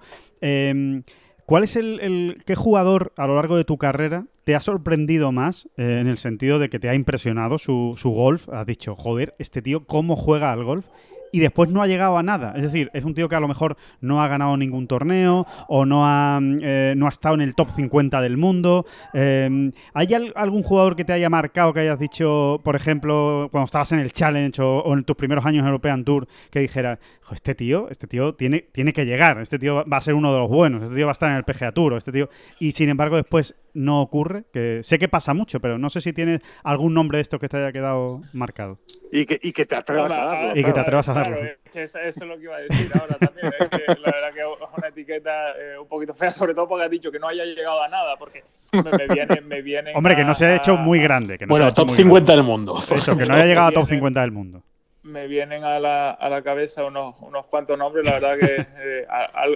S1: ¿Cuál es el, qué jugador a lo largo de tu carrera te ha sorprendido más eh, en el sentido de que te ha impresionado su, su golf? Has dicho, joder, este tío, ¿cómo juega al golf? Y después no ha llegado a nada. Es decir, es un tío que a lo mejor no ha ganado ningún torneo o no ha, eh, no ha estado en el top 50 del mundo. Em, ¿Hay algún jugador que te haya marcado, que hayas dicho, por ejemplo, cuando estabas en el Challenge o, en tus primeros años en European Tour, que dijera, este tío, este tío tiene, tiene que llegar, este tío va a ser uno de los buenos, este tío va a estar en el PGA Tour, este tío... Y sin embargo después no ocurre, que sé que pasa mucho, pero no sé si tienes algún nombre de esto que te haya quedado marcado.
S2: Y que, y que te atrevas a darlo.
S1: Y que te atrevas a darlo.
S4: eso, es lo que iba a decir ahora también. Es que la verdad que es una etiqueta eh, un poquito fea, sobre todo porque has dicho que no haya llegado a nada, porque me, viene, me viene [LAUGHS]
S1: Hombre, que no se ha hecho muy grande. Que no
S3: bueno, top 50 del mundo.
S1: Eso, que no haya llegado a top 50 del mundo.
S4: Me vienen a la, a la cabeza unos, unos cuantos nombres, la verdad que eh,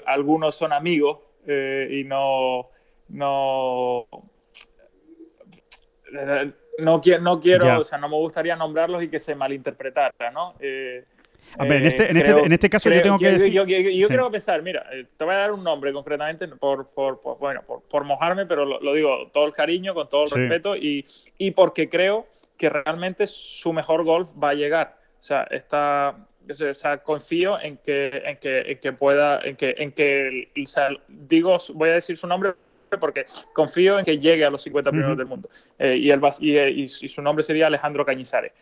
S4: algunos son amigos eh, y no, no no, quiero, no quiero o sea, no me gustaría nombrarlos y que se malinterpretara, ¿no?
S1: Eh, a ver, en este, en, este, en este caso yo tengo que decir...
S4: Yo, yo, creo pensar, mira, eh, te voy a dar un nombre concretamente por, por, bueno, por, mojarme, pero lo, digo todo el cariño, con todo el respeto y, y, porque creo que realmente su mejor golf va a llegar. O sea, está, o sea, confío en que, en que, en que pueda, en que, en que o sea, digo, voy a decir su nombre [LAUGHS] porque confío en que llegue a los 50 primeros del mundo. Eh, y, y, y, su nombre sería Alejandro Cañizares.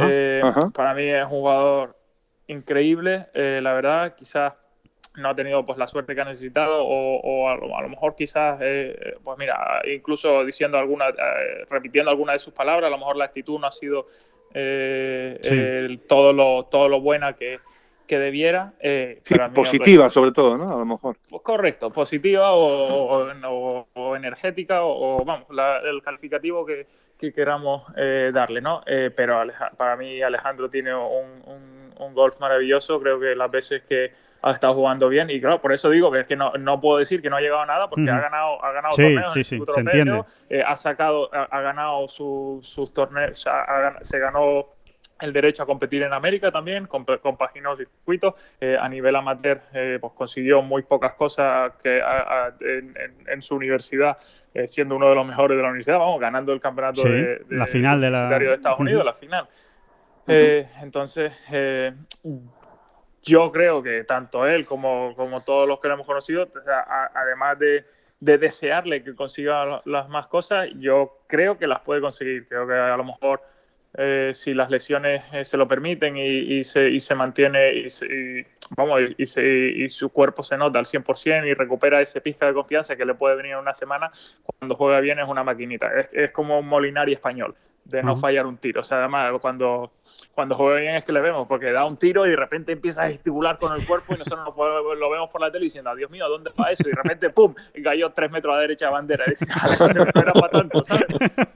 S4: Eh, para mí es un jugador increíble, eh, la verdad, quizás no ha tenido pues la suerte que ha necesitado o, a, lo, mejor quizás pues mira incluso diciendo alguna repitiendo alguna de sus palabras a lo mejor la actitud no ha sido eh, todo, lo, todo lo buena que, que debiera.
S2: Eh, positiva sobre todo, ¿no? A lo mejor.
S4: Pues correcto, positiva o, o, energética o, vamos, el calificativo que, que queramos eh, darle, ¿no? Eh, pero para mí Alejandro tiene un, un, golf maravilloso, creo que las veces que ha estado jugando bien y claro, por eso digo que es que no, no puedo decir que no ha llegado a nada porque ha ganado, ha ganado torneos
S1: sí, sí, se entiende.
S4: ha sacado, ha, ganado sus torneos, se ganó el derecho a competir en América también, compaginó circuitos. Eh, a nivel amateur, eh, pues consiguió muy pocas cosas que en, su universidad, eh, siendo uno de los mejores de la universidad, vamos, ganando el campeonato de,
S1: la final de, la...
S4: de Estados Unidos, la final. entonces, yo creo que tanto él como, como todos los que lo hemos conocido, además de, de desearle que consiga las más cosas, yo creo que las puede conseguir. Creo que a lo mejor eh, si las lesiones eh, se lo permiten y, se, y se, mantiene y, vamos, y, su cuerpo se nota al 100% y recupera ese pista de confianza que le puede venir en una semana, cuando juega bien es una maquinita. Es, es como un Molinari español de no fallar un tiro. O sea, además, cuando, cuando juega bien es que le vemos, porque da un tiro y de repente empieza a gesticular con el cuerpo y nosotros lo, vemos por la tele diciendo, Dios mío, ¿dónde va eso? Y de repente, ¡pum! cayó tres metros a la derecha de bandera. Y decía, no era para tanto, ¿sabes?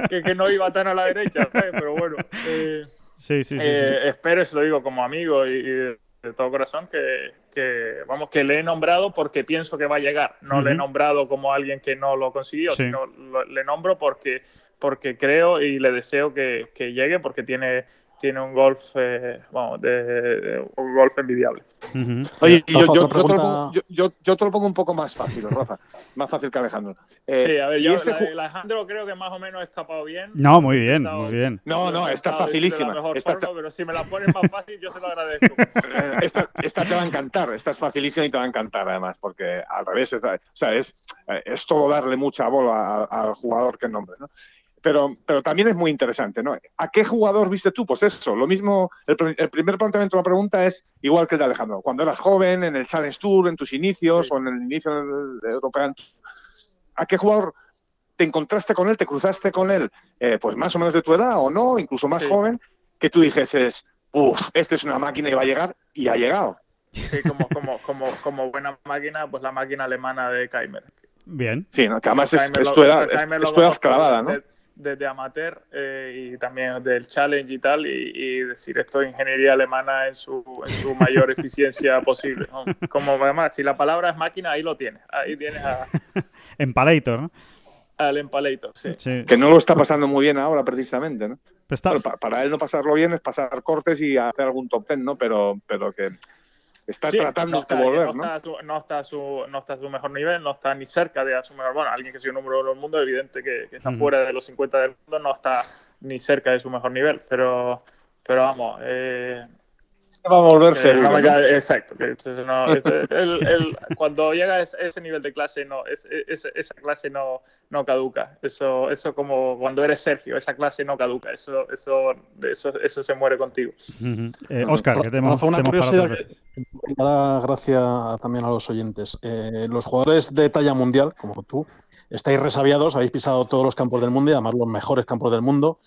S4: Que, que, no iba tan a la derecha, ¿sabes? Pero bueno. Eh,
S1: sí, sí, sí,
S4: eh, Espero, y se lo digo como amigo y, de, todo corazón, que, que, vamos, que le he nombrado porque pienso que va a llegar. No le he nombrado como alguien que no lo consiguió, sino le nombro porque porque creo y le deseo que, que llegue porque tiene, tiene un golf, eh, vamos, de, un golf envidiable.
S2: Oye, yo, yo, yo, te pongo, yo, yo, te lo pongo, un poco más fácil, Rafa, más fácil que Alejandro.
S4: Eh, sí, a ver, yo ese Alejandro creo que más o menos ha escapado bien.
S1: No, muy bien, muy bien.
S2: No, no, está facilísima.
S4: Esta Pero si me la pones más fácil, yo se lo agradezco. [LAUGHS]
S2: Eh, esta, esta, te va a encantar, esta es facilísima y te va a encantar además, porque al revés, es, o sea, es, es todo darle mucha bola al jugador que nombre, ¿no? Pero, pero también es muy interesante, ¿no? ¿A qué jugador viste tú? Pues eso, lo mismo, el, primer planteamiento de la pregunta es igual que el de Alejandro. Cuando eras joven, en el Challenge Tour, en tus inicios o en el inicio del European ¿a qué jugador te encontraste con él, te cruzaste con él, eh, pues más o menos de tu edad o no, incluso más joven, que tú dijeses, uff, este es una máquina y va a llegar y ha llegado?
S4: Sí, como, como, como, como buena máquina, pues la máquina alemana de Keimer.
S1: Bien.
S2: Sí, que además es, tu edad, es, tu edad clavada, ¿no?
S4: Desde amateur eh, y también del challenge y tal, y, decir esto ingeniería alemana en su, en su mayor [LAUGHS] eficiencia posible. Como además, si la palabra es máquina, ahí lo tienes. Ahí tienes a. [LAUGHS]
S1: Empalator, ¿no?
S4: Al Empalator, sí.
S2: Que no lo está pasando muy bien ahora, precisamente, ¿no? para, él no pasarlo bien es pasar cortes y hacer algún top ten, ¿no? Pero, pero que está tratando de volver,
S4: ¿no? no, está a su, no está a su mejor nivel, no está ni cerca de a su mejor. Bueno, alguien que sido número uno del mundo, evidente que, está fuera de los 50 del mundo, no está ni cerca de su mejor nivel. Pero, pero vamos, eh,
S2: va a volverse.
S4: exacto. cuando llega a ese nivel de clase, no, esa clase no, no caduca. Eso, eso como cuando eres Sergio, esa clase no caduca. Eso, eso, eso, eso se muere contigo.
S1: Oscar, eh, que tenemos,
S3: una curiosidad gracias también a los oyentes. Eh, los jugadores de talla mundial, como tú, estáis resabiados, habéis pisado todos los campos del mundo y además los mejores campos del mundo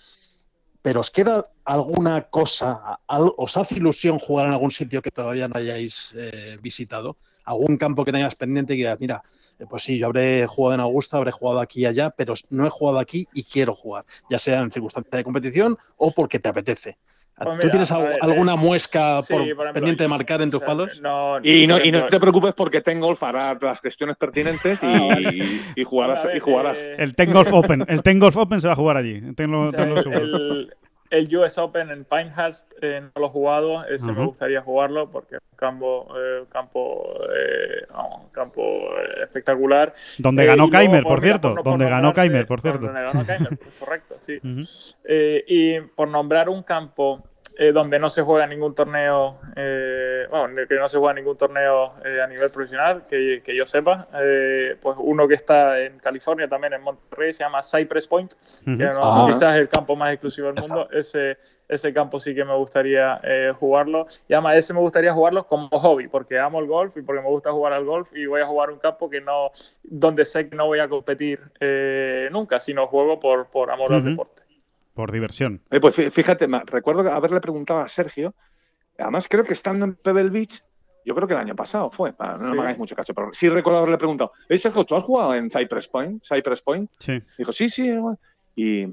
S3: pero ¿os queda alguna cosa? ¿Os hace ilusión jugar en algún sitio que todavía no hayáis eh, visitado? ¿Algún campo que tengas pendiente y que mira, eh, pues sí, yo habré jugado en Augusta, habré jugado aquí y allá, pero no he jugado aquí y quiero jugar, ya sea en circunstancias de competición o porque te apetece? Pues ¿Tú tienes alguna eh, muesca pendiente de marcar en tus palos?
S2: y, no, y no te preocupes porque Tengolf hará las gestiones pertinentes y, ah, y, jugarás. y jugarás.
S1: Eh, el Tengolf Open. El Tengolf Open se va a jugar allí.
S4: el, US Open en Pinehurst eh, no lo he jugado. Ese me gustaría jugarlo porque es un campo, campo, campo espectacular.
S1: Donde ganó Keimer, por, cierto. donde ganó Keimer, por [LAUGHS] cierto.
S4: Donde ganó Keimer, correcto, sí. y por nombrar un campo eh, donde no se juega ningún torneo, eh, bueno, que no se juega ningún torneo eh, a nivel profesional, que, que yo sepa. pues uno que está en California, también en Monterrey, se llama Cypress Point, que ah. quizás es el campo más exclusivo del mundo. Ese, ese campo sí que me gustaría jugarlo. Y además, ese me gustaría jugarlo como hobby, porque amo el golf y porque me gusta jugar al golf y voy a jugar un campo que no, donde sé que no voy a competir nunca, sino juego por, por amor al deporte.
S1: Por diversión.
S2: Eh, pues fíjate, recuerdo haberle preguntado a Sergio, además creo que estando en Pebble Beach, yo creo que el año pasado fue, no, me hagáis mucho caso, pero sí recuerdo haberle preguntado, ¿veis Sergio, tú has jugado en Cypress Point? Cypress Point?
S1: Sí.
S2: Dijo, sí, sí. Y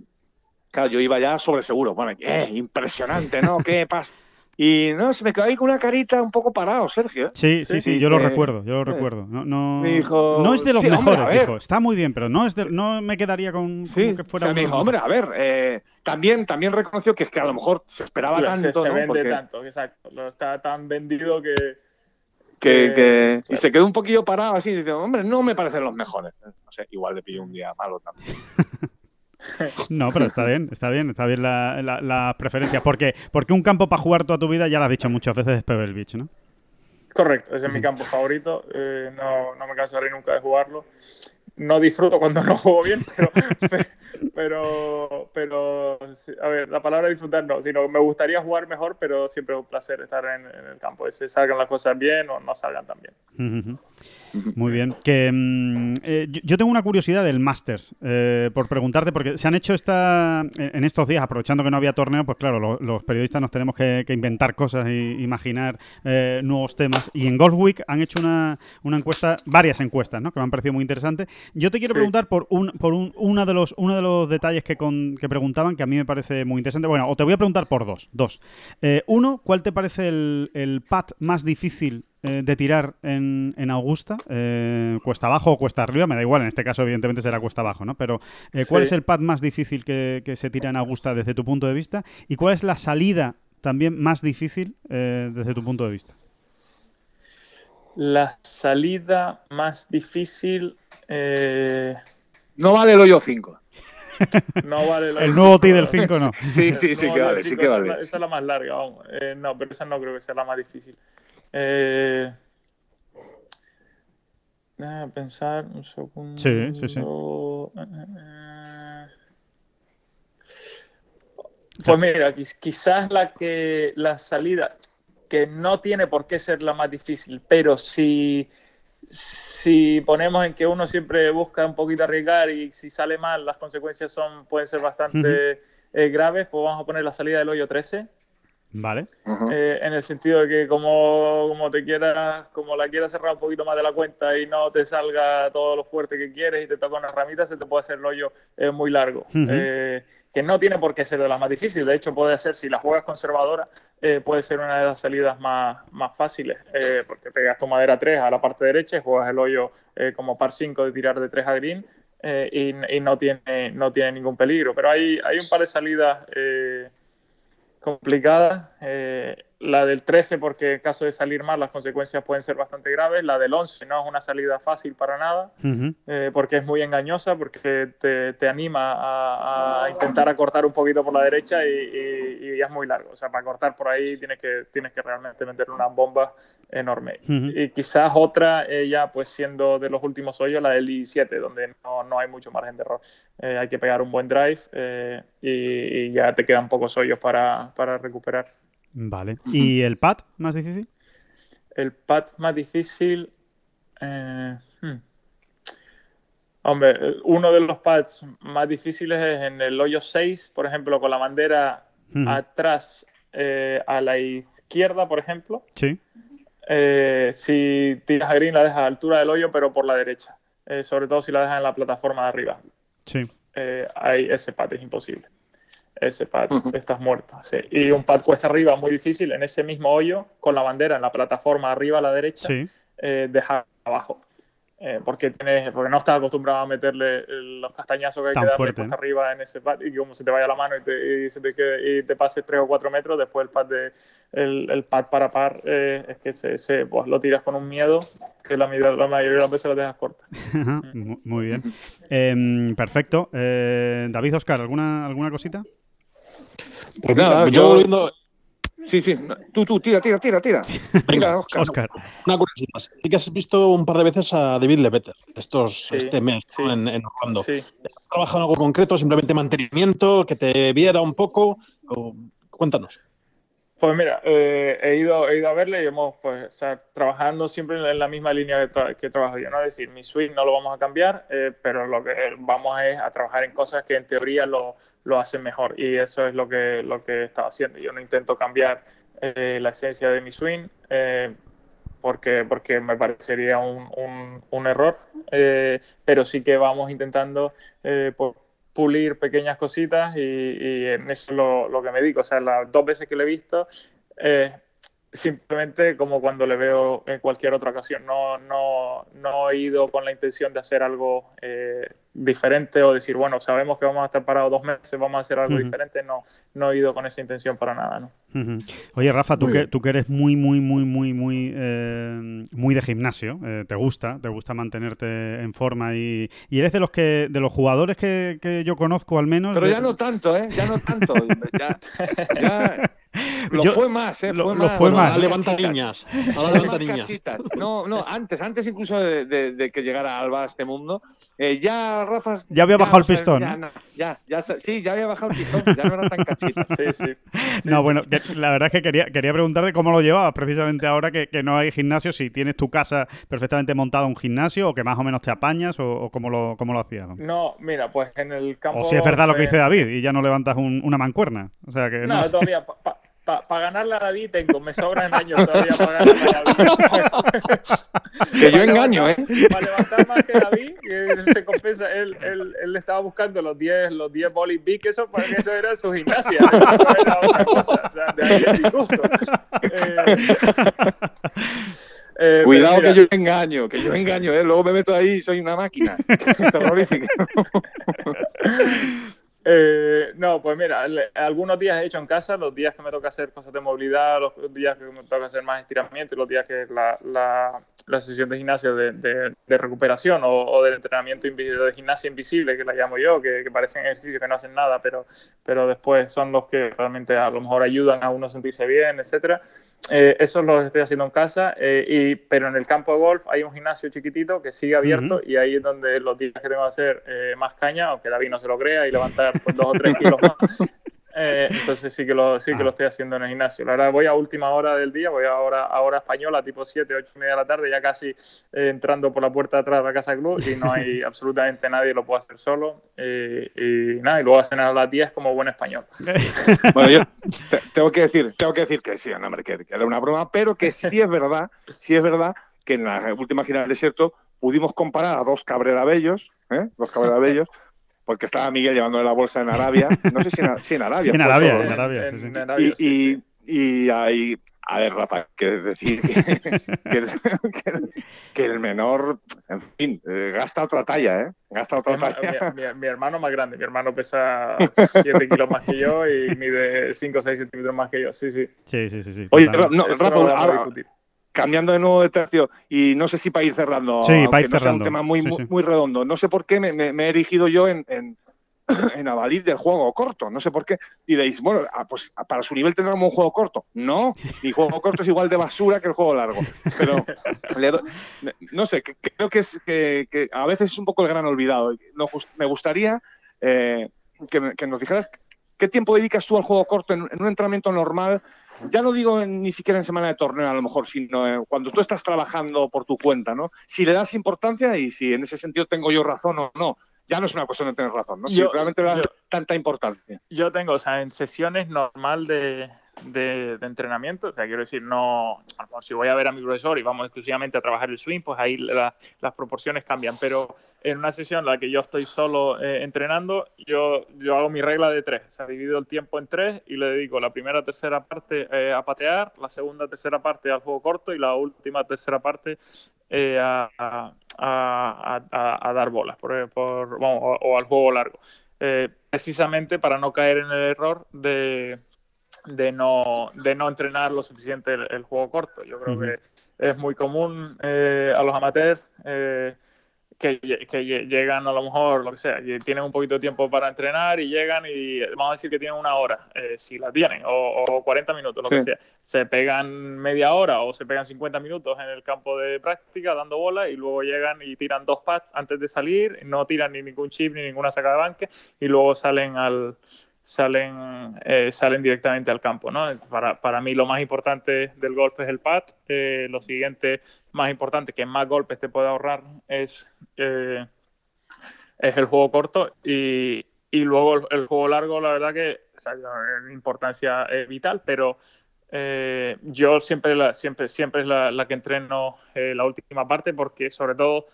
S2: claro, yo iba ya sobre seguro, bueno, eh, impresionante, ¿no? ¿Qué pasa? Y no, se me quedó ahí con una carita un poco parado, Sergio.
S1: Sí, sí, sí, yo lo recuerdo, yo lo recuerdo. No, no, no es de los mejores, dijo. Está muy bien, pero no es no me quedaría con,
S2: sí, que fuera. O sea, me dijo, hombre, a ver, eh, también, también reconoció que es que a lo mejor se esperaba tanto.
S4: Se,
S2: se
S4: vende tanto, exacto. Está tan vendido que.
S2: Que, que, y se quedó un poquillo parado así, diciendo, hombre, no me parecen los mejores. No sé, igual le pilló un día malo también. [LAUGHS]
S1: No, pero está bien, está bien, está bien la, la, preferencia. Porque, porque un campo para jugar toda tu vida, ya lo has dicho muchas veces, es Pebble Beach, ¿no?
S4: Correcto, ese es mi campo favorito. Eh, no, no me cansaré nunca de jugarlo no disfruto cuando no juego bien, [LAUGHS] pero, pero, a ver, la palabra disfrutar no, sino me gustaría jugar mejor, pero siempre es un placer estar en, el campo, se salgan las cosas bien o no salgan tan bien.
S1: Muy bien. Que, mm, eh, yo tengo una curiosidad del Masters, eh, por preguntarte, porque se han hecho esta en estos días, aprovechando que no había torneo, pues claro, los periodistas nos tenemos que, inventar cosas e imaginar eh, nuevos temas. Y en Golf Week han hecho una, una encuesta, varias encuestas, ¿no? que me han parecido muy interesantes. Yo te quiero preguntar por un, por un, uno, de los, uno de los detalles que, que preguntaban, que a mí me parece muy interesante. Bueno, o te voy a preguntar por dos. Dos. uno, ¿cuál te parece el, el pad más difícil eh, de tirar en, en Augusta, eh, cuesta abajo o cuesta arriba, me da igual, en este caso evidentemente será cuesta abajo, ¿no? Pero eh, ¿cuál es el pad más difícil que, se tira en Augusta desde tu punto de vista? ¿Y cuál es la salida también más difícil desde tu punto de vista?
S4: La salida más difícil...
S2: No vale el hoyo 5. [LAUGHS]
S4: No vale
S1: el, nuevo T del 5 no.
S2: Sí, sí, sí que vale, sí que vale.
S4: Esa es la más larga, vamos. no, pero esa no creo que sea la más difícil. Eh, déjame pensar un segundo.
S1: Sí, sí, sí.
S4: Pues mira, quizás la que la salida que no tiene por qué ser la más difícil, pero si, si ponemos en que uno siempre busca un poquito arriesgar y si sale mal las consecuencias son pueden ser bastante eh, graves, pues vamos a poner la salida del hoyo 13
S1: Vale.
S4: Eh, en el sentido de que como, como te quieras, como la quieras cerrar un poquito más de la cuenta y no te salga todo lo fuerte que quieres y te toca una ramita, se te puede hacer el hoyo eh, muy largo. Eh, que no tiene por qué ser de las más difíciles. De hecho, puede ser, si la juegas conservadora, puede ser una de las salidas más, más fáciles. porque pegas tu madera 3 a la parte derecha y juegas el hoyo como par 5 de tirar de 3 a green. Y, y, no tiene no tiene ningún peligro. Pero hay, hay un par de salidas complicada. Eh, la del 13, porque en caso de salir mal, las consecuencias pueden ser bastante graves. La del 11 no es una salida fácil para nada, eh, porque es muy engañosa, porque te, te anima a, intentar acortar un poquito por la derecha y, es muy largo. O sea, para cortar por ahí tienes que, tienes que realmente meter una bomba enorme. Y quizás otra, eh, ya pues siendo de los últimos hoyos, la del 17, donde no, no hay mucho margen de error. hay que pegar un buen drive y, y, ya te quedan pocos hoyos para, para recuperar.
S1: Vale. ¿Y el pad más difícil?
S4: El pad más difícil. Eh, hmm. Hombre, uno de los pads más difíciles es en el hoyo 6, por ejemplo, con la bandera atrás eh, a la izquierda, por ejemplo.
S1: Sí.
S4: Eh, si tiras a green, la dejas a altura del hoyo, pero por la derecha. sobre todo si la dejas en la plataforma de arriba.
S1: Sí.
S4: ahí ese pad es imposible ese pad, estás muerto. Y un pad cuesta arriba muy difícil en ese mismo hoyo, con la bandera en la plataforma arriba a la derecha, eh, dejar abajo. Eh, porque, tienes, porque no estás acostumbrado a meterle los castañazos que hay que darle fuerte, arriba en ese pad y como se te vaya la mano y te, y se te, quede, y te pases 3 o 4 metros, después el pad, de, el, pad para par eh, es que se, se pues, lo tiras con un miedo que la, la mayoría de las veces lo dejas corta. [LAUGHS]
S1: Muy bien. Em, perfecto. David, Oscar, ¿alguna, ¿alguna cosita?
S2: Pues nada, yo volviendo. Sí, sí, tú, tú, tira, tira, tira, tira. [LAUGHS]
S1: Venga, Oscar.
S3: Una curiosidad más. Sí que has visto un par de veces a David Leveter estos, este mes en, en, Orlando. Sí. ¿Has trabajado en algo concreto, simplemente mantenimiento, que te viera un poco? Cuéntanos.
S4: Pues mira, eh, he, ido, he ido a verle y hemos, pues, trabajando siempre en la misma línea que, trabajo yo, ¿no? Es decir, mi suite no lo vamos a cambiar, eh, pero lo que vamos es a trabajar en cosas que en teoría lo, lo hacen mejor y eso es lo que, lo que he estado haciendo. Yo no intento cambiar eh, la esencia de mi swing porque, porque me parecería un, un, un error, pero sí que vamos intentando por, pulir pequeñas cositas y, y en eso es lo, que me dedico. O sea, las dos veces que lo he visto, eh, simplemente como cuando le veo en cualquier otra ocasión. No, no, no he ido con la intención de hacer algo eh, diferente o decir, bueno, sabemos que vamos a estar parados dos meses, vamos a hacer algo diferente. No, no he ido con esa intención para nada, ¿no?
S1: Oye, Rafa, tú que, tú que eres muy, muy, muy, muy, muy, eh, muy de gimnasio, eh, te gusta, te gusta mantenerte en forma y, y, eres de los que, de los jugadores que, que yo conozco al menos.
S2: Pero ya no tanto, ¿eh? Ya no tanto. [LAUGHS] ya, ya lo fue más, ¿eh?
S1: Lo,
S2: fue
S1: más. Fue más.
S3: levanta niñas. levanta niñas.
S2: No, no, antes, antes incluso de, de, de, que llegara Alba a este mundo, eh, ya Rafa.
S1: Ya había bajado el pistón.
S2: Ya, no, ya, ya, sí, ya había bajado el pistón, ya no era tan cachita. [LAUGHS] Sí, sí.
S1: sí no, sí. bueno, que, la verdad es que quería, quería preguntarte cómo lo llevabas precisamente ahora que, que, no hay gimnasio, si tienes tu casa perfectamente montada un gimnasio o que más o menos te apañas o, o cómo, lo, cómo lo hacías.
S4: ¿no? no, mira, pues en el campo.
S1: O si es verdad lo que dice David y ya no levantas un, una mancuerna. O sea que.
S4: No, no todavía. Pa, pa, para pa ganarle a David tengo, me sobran años todavía para ganarle a David. [LAUGHS]
S2: que yo engaño, ¿eh?
S4: Para levantar más que David, que se compensa, él, él, él estaba buscando los 10 los 10 bowling big, eso, para que eso era su gimnasia, eso no era otra cosa, o sea, de ahí el disgusto. [LAUGHS] Eh,
S2: eh, Cuidado mira, que yo engaño, que yo engaño, ¿eh? luego me meto ahí y soy una máquina [LAUGHS] terrorífica.
S4: Eh, no, pues mira, algunos días he hecho en casa, los días que me toca hacer cosas de movilidad, los días que me toca hacer más estiramiento los días que la, la, sesión de gimnasio de, de, de recuperación o, o, del entrenamiento de gimnasia invisible, que la llamo yo, que, que, parecen ejercicios que no hacen nada, pero, pero después son los que realmente a lo mejor ayudan a uno a sentirse bien, etcétera. Eh, eso lo estoy haciendo en casa, eh, y, pero en el campo de golf hay un gimnasio chiquitito que sigue abierto uh -huh. y ahí es donde los días que tengo que hacer eh, más caña, aunque David no se lo crea, y levantar pues, dos o tres kilos más. Eh, entonces sí que lo sí que lo estoy haciendo en el gimnasio. La verdad voy a última hora del día, voy ahora a hora española, tipo 7, 8 y media de la tarde, ya casi eh, entrando por la puerta de atrás de la casa club y no hay [LAUGHS] absolutamente nadie, lo puedo hacer solo. Eh, y nada, y luego a cenar a las 10 como buen español. [LAUGHS]
S2: bueno, yo te, tengo que decir, tengo que decir que sí, no, que, que era una broma, pero que sí es verdad, sí es verdad que en la última gira del desierto pudimos comparar a dos cabrerabellos, ¿eh? dos cabrerabellos, porque estaba Miguel llevándole la bolsa en Arabia, no sé si en, si en Arabia.
S1: Sí, en, Arabia solo, en, Arabia,
S4: en, sí, en Arabia,
S2: y, sí, y, y, ahí, a ver, Rafa, que decir que, [LAUGHS] que, que, que, el menor, en fin, eh, gasta otra talla, ¿eh? Gasta otra talla.
S4: Mi, mi, mi, hermano más grande, mi hermano pesa [LAUGHS] 7 kilos más que yo y mide 5 o 6 centímetros más que yo, sí, sí.
S1: Sí, sí, sí. sí
S2: Oye, no, Rafa, no ahora, cambiando de nuevo de tercio, y no sé si para ir cerrando,
S1: sí, para ir
S2: no
S1: cerrando.
S2: sea un tema muy,
S1: sí,
S2: muy,
S1: sí.
S2: muy, redondo, no sé por qué me, me, me he erigido yo en, en, [CLEARS THROAT] en avalid del juego corto, no sé por qué. Diréis, bueno, ah, pues para su nivel tendremos un juego corto. No, mi juego corto es igual de basura que el juego largo. Pero do, no sé, creo que, es, que, que, a veces es un poco el gran olvidado. Me gustaría eh, que, que nos dijeras ¿Qué tiempo dedicas tú al juego corto en un entrenamiento normal? Ya no digo en, ni siquiera en semana de torneo a lo mejor, sino eh, cuando tú estás trabajando por tu cuenta, ¿no? Si le das importancia y si en ese sentido tengo yo razón o no. Ya no es una cuestión de tener razón, ¿no? Si yo, realmente le das tanta importancia.
S4: Yo tengo, o sea, en sesiones normal de, de, entrenamiento, o sea, quiero decir, no, si voy a ver a mi profesor y vamos exclusivamente a trabajar el swing, pues ahí la, las proporciones cambian, pero en una sesión en la que yo estoy solo eh, entrenando, yo, yo hago mi regla de tres. O sea, divido el tiempo en tres y le dedico la primera, tercera parte eh, a patear, la segunda, tercera parte al juego corto y la última, tercera parte eh, a, a, a, dar bolas por, por, o, al juego largo. Eh, precisamente para no caer en el error de, de, no, de no entrenar lo suficiente el, el juego corto. Yo creo uh -huh. que es muy común eh, a los amateurs que, que, llegan a lo mejor, lo que sea, y tienen un poquito de tiempo para entrenar y llegan y vamos a decir que tienen una hora, eh, si la tienen, o, o, 40 minutos, lo sí. que sea. Se pegan media hora o se pegan 50 minutos en el campo de práctica dando bola y luego llegan y tiran dos pads antes de salir, no tiran ni ningún chip ni ninguna saca de banque y luego salen al, salen, eh, salen directamente al campo. ¿no? Para, para, mí lo más importante del golf es el pad. Eh, lo siguiente más importante, que más golpes te puede ahorrar, es, eh, es el juego corto. Y, y luego el, juego largo, la verdad que o sea, importancia vital, pero yo siempre, siempre, siempre es la que entreno la última parte porque sobre todo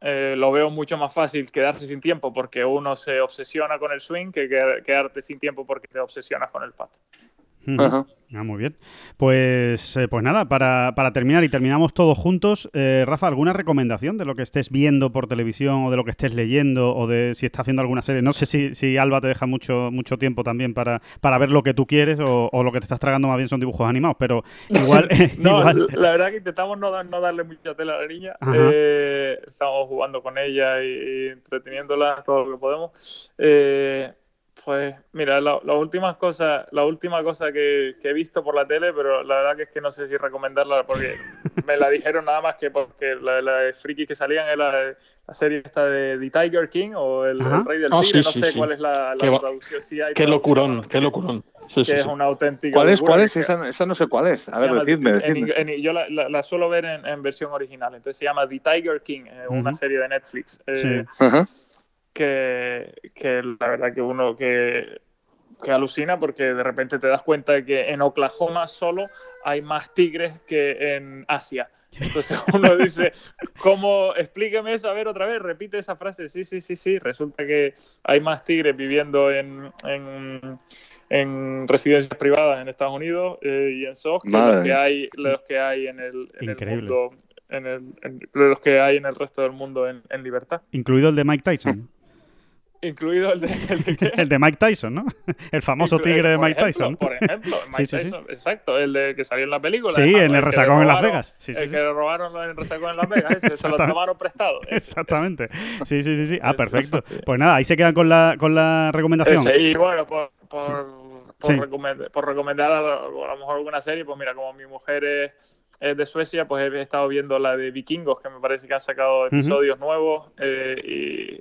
S4: eh, lo veo mucho más fácil quedarse sin tiempo porque uno se obsesiona con el swing que quedarte sin tiempo porque te obsesionas con el pat.
S1: Ah, muy bien. Pues, eh, pues nada, para, para, terminar y terminamos todos juntos, eh, Rafa, ¿alguna recomendación de lo que estés viendo por televisión o de lo que estés leyendo o de si estás haciendo alguna serie? No sé si, si Alba te deja mucho, mucho tiempo también para, para ver lo que tú quieres o, o, lo que te estás tragando más bien son dibujos animados, pero [LAUGHS] igual...
S4: no, [LAUGHS]
S1: igual...
S4: la verdad que intentamos no, no darle mucha tela a la niña. Eh, estamos jugando con ella y, y, entreteniéndola todo lo que podemos. Eh, pues mira, las la últimas cosas, la última cosa que, que, he visto por la tele, pero la verdad que es que no sé si recomendarla porque me la dijeron nada más que porque la, la de friki que salían era la, la, serie esta de The Tiger King o El, el Rey del
S3: oh,
S4: Tigre,
S3: sí,
S4: no
S3: sí,
S4: sé
S3: sí.
S4: cuál es la, la
S3: qué,
S4: traducción. Sí, hay
S3: qué locurón, qué locurón.
S4: Sí, que es una auténtica.
S2: ¿Cuál es? ¿Cuál es? Esa, esa, no sé cuál es. A ver,
S4: llama,
S2: decidme.
S4: en,
S2: decidme.
S4: En, en, yo la, la, suelo ver en, versión original, entonces se llama The Tiger King, eh, uh -huh. una serie de Netflix. Eh,
S1: sí.
S2: uh -huh.
S4: Que, que la verdad que uno que que alucina porque de repente te das cuenta de que en Oklahoma solo hay más tigres que en Asia. Entonces [LAUGHS] uno dice, ¿cómo? Explíqueme eso, a ver otra vez, repite esa frase. Sí, sí, sí, sí. Resulta que hay más tigres viviendo en, en, en residencias privadas en Estados Unidos eh, y en SOC que los que hay, los que hay en el, en el mundo, en el, en, los que hay en el resto del mundo en, en libertad.
S1: Incluido el de Mike Tyson.
S4: Incluido el de, [LAUGHS] el de, ¿qué?
S1: el de Mike Tyson, ¿no? [LAUGHS] El famoso
S4: Inclu
S1: tigre de
S4: por
S1: Mike
S4: ejemplo,
S1: Tyson.
S4: Por ejemplo, [LAUGHS] Mike
S1: Sí, sí, sí.
S4: Tyson, exacto, el de que salió en la película.
S1: Sí,
S4: además,
S1: en el
S4: que
S1: resacón en Las Vegas.
S4: El que le robaron en el resacón en Las Vegas, ese, se lo tomaron prestado. Ese,
S1: Exactamente. Sí, sí, sí, sí. Ah, perfecto. Pues nada, ahí se quedan con la, con la recomendación.
S4: ese. Y bueno, por, por, por,
S1: Sí.
S4: recomend- por recomendar a lo, a lo mejor alguna serie, pues mira, como mi mujer es, es de Suecia, pues he estado viendo la de Vikingos, que me parece que han sacado episodios nuevos. eh,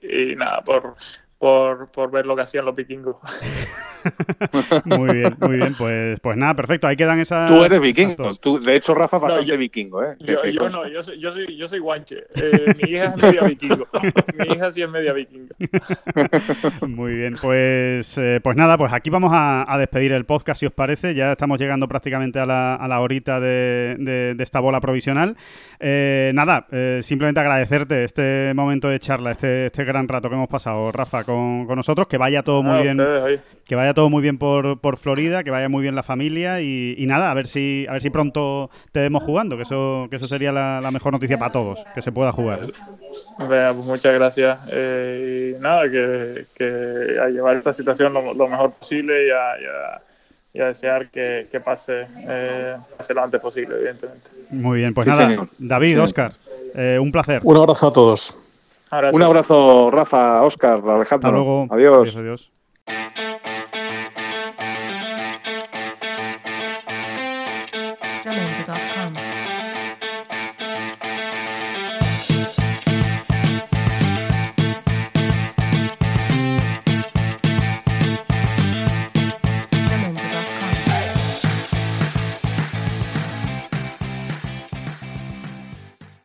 S4: y, y nada, por, por, por ver lo que hacían los vikingos. [LAUGHS]
S1: Muy bien, muy bien. Pues, pues nada, perfecto. Ahí quedan esas.
S2: Tú eres vikingo. Tú, de hecho, Rafa, bastante
S4: yo-
S2: vikingo, ¿eh?
S4: Yo, no, yo soy, yo soy, yo soy guanche. Eh, mi hija es media vikingo. [LAUGHS] Mi hija sí es media vikinga. [LAUGHS]
S1: Muy bien, pues, eh, pues nada, pues aquí vamos a, a despedir el podcast, si os parece. Ya estamos llegando prácticamente a la, a la horita de, de- de esta bola provisional. Eh, nada, eh, simplemente agradecerte este momento de charla, este, este gran rato que hemos pasado, Rafa, con, con nosotros. Que vaya todo muy
S4: Ah,
S1: bien, que vaya todo muy bien por, por Florida, que vaya muy bien la familia y, y nada, a ver si a ver si pronto te vemos jugando, que eso, que eso sería la, la mejor noticia para todos, que se pueda jugar.
S4: Venga, pues muchas gracias. Eh, y nada, que, que a llevar esta situación lo, lo mejor posible y a, y a- y a desear que, que pase, eh, pase lo antes posible, evidentemente.
S1: Muy bien, pues
S2: Sí,
S1: nada,
S2: señor.
S1: David,
S2: Sí.
S1: Oscar, eh, un placer.
S3: Un abrazo a todos.
S2: Un abrazo, Rafa, Oscar, Alejandro.
S1: Hasta luego.
S2: Adiós.
S1: adiós.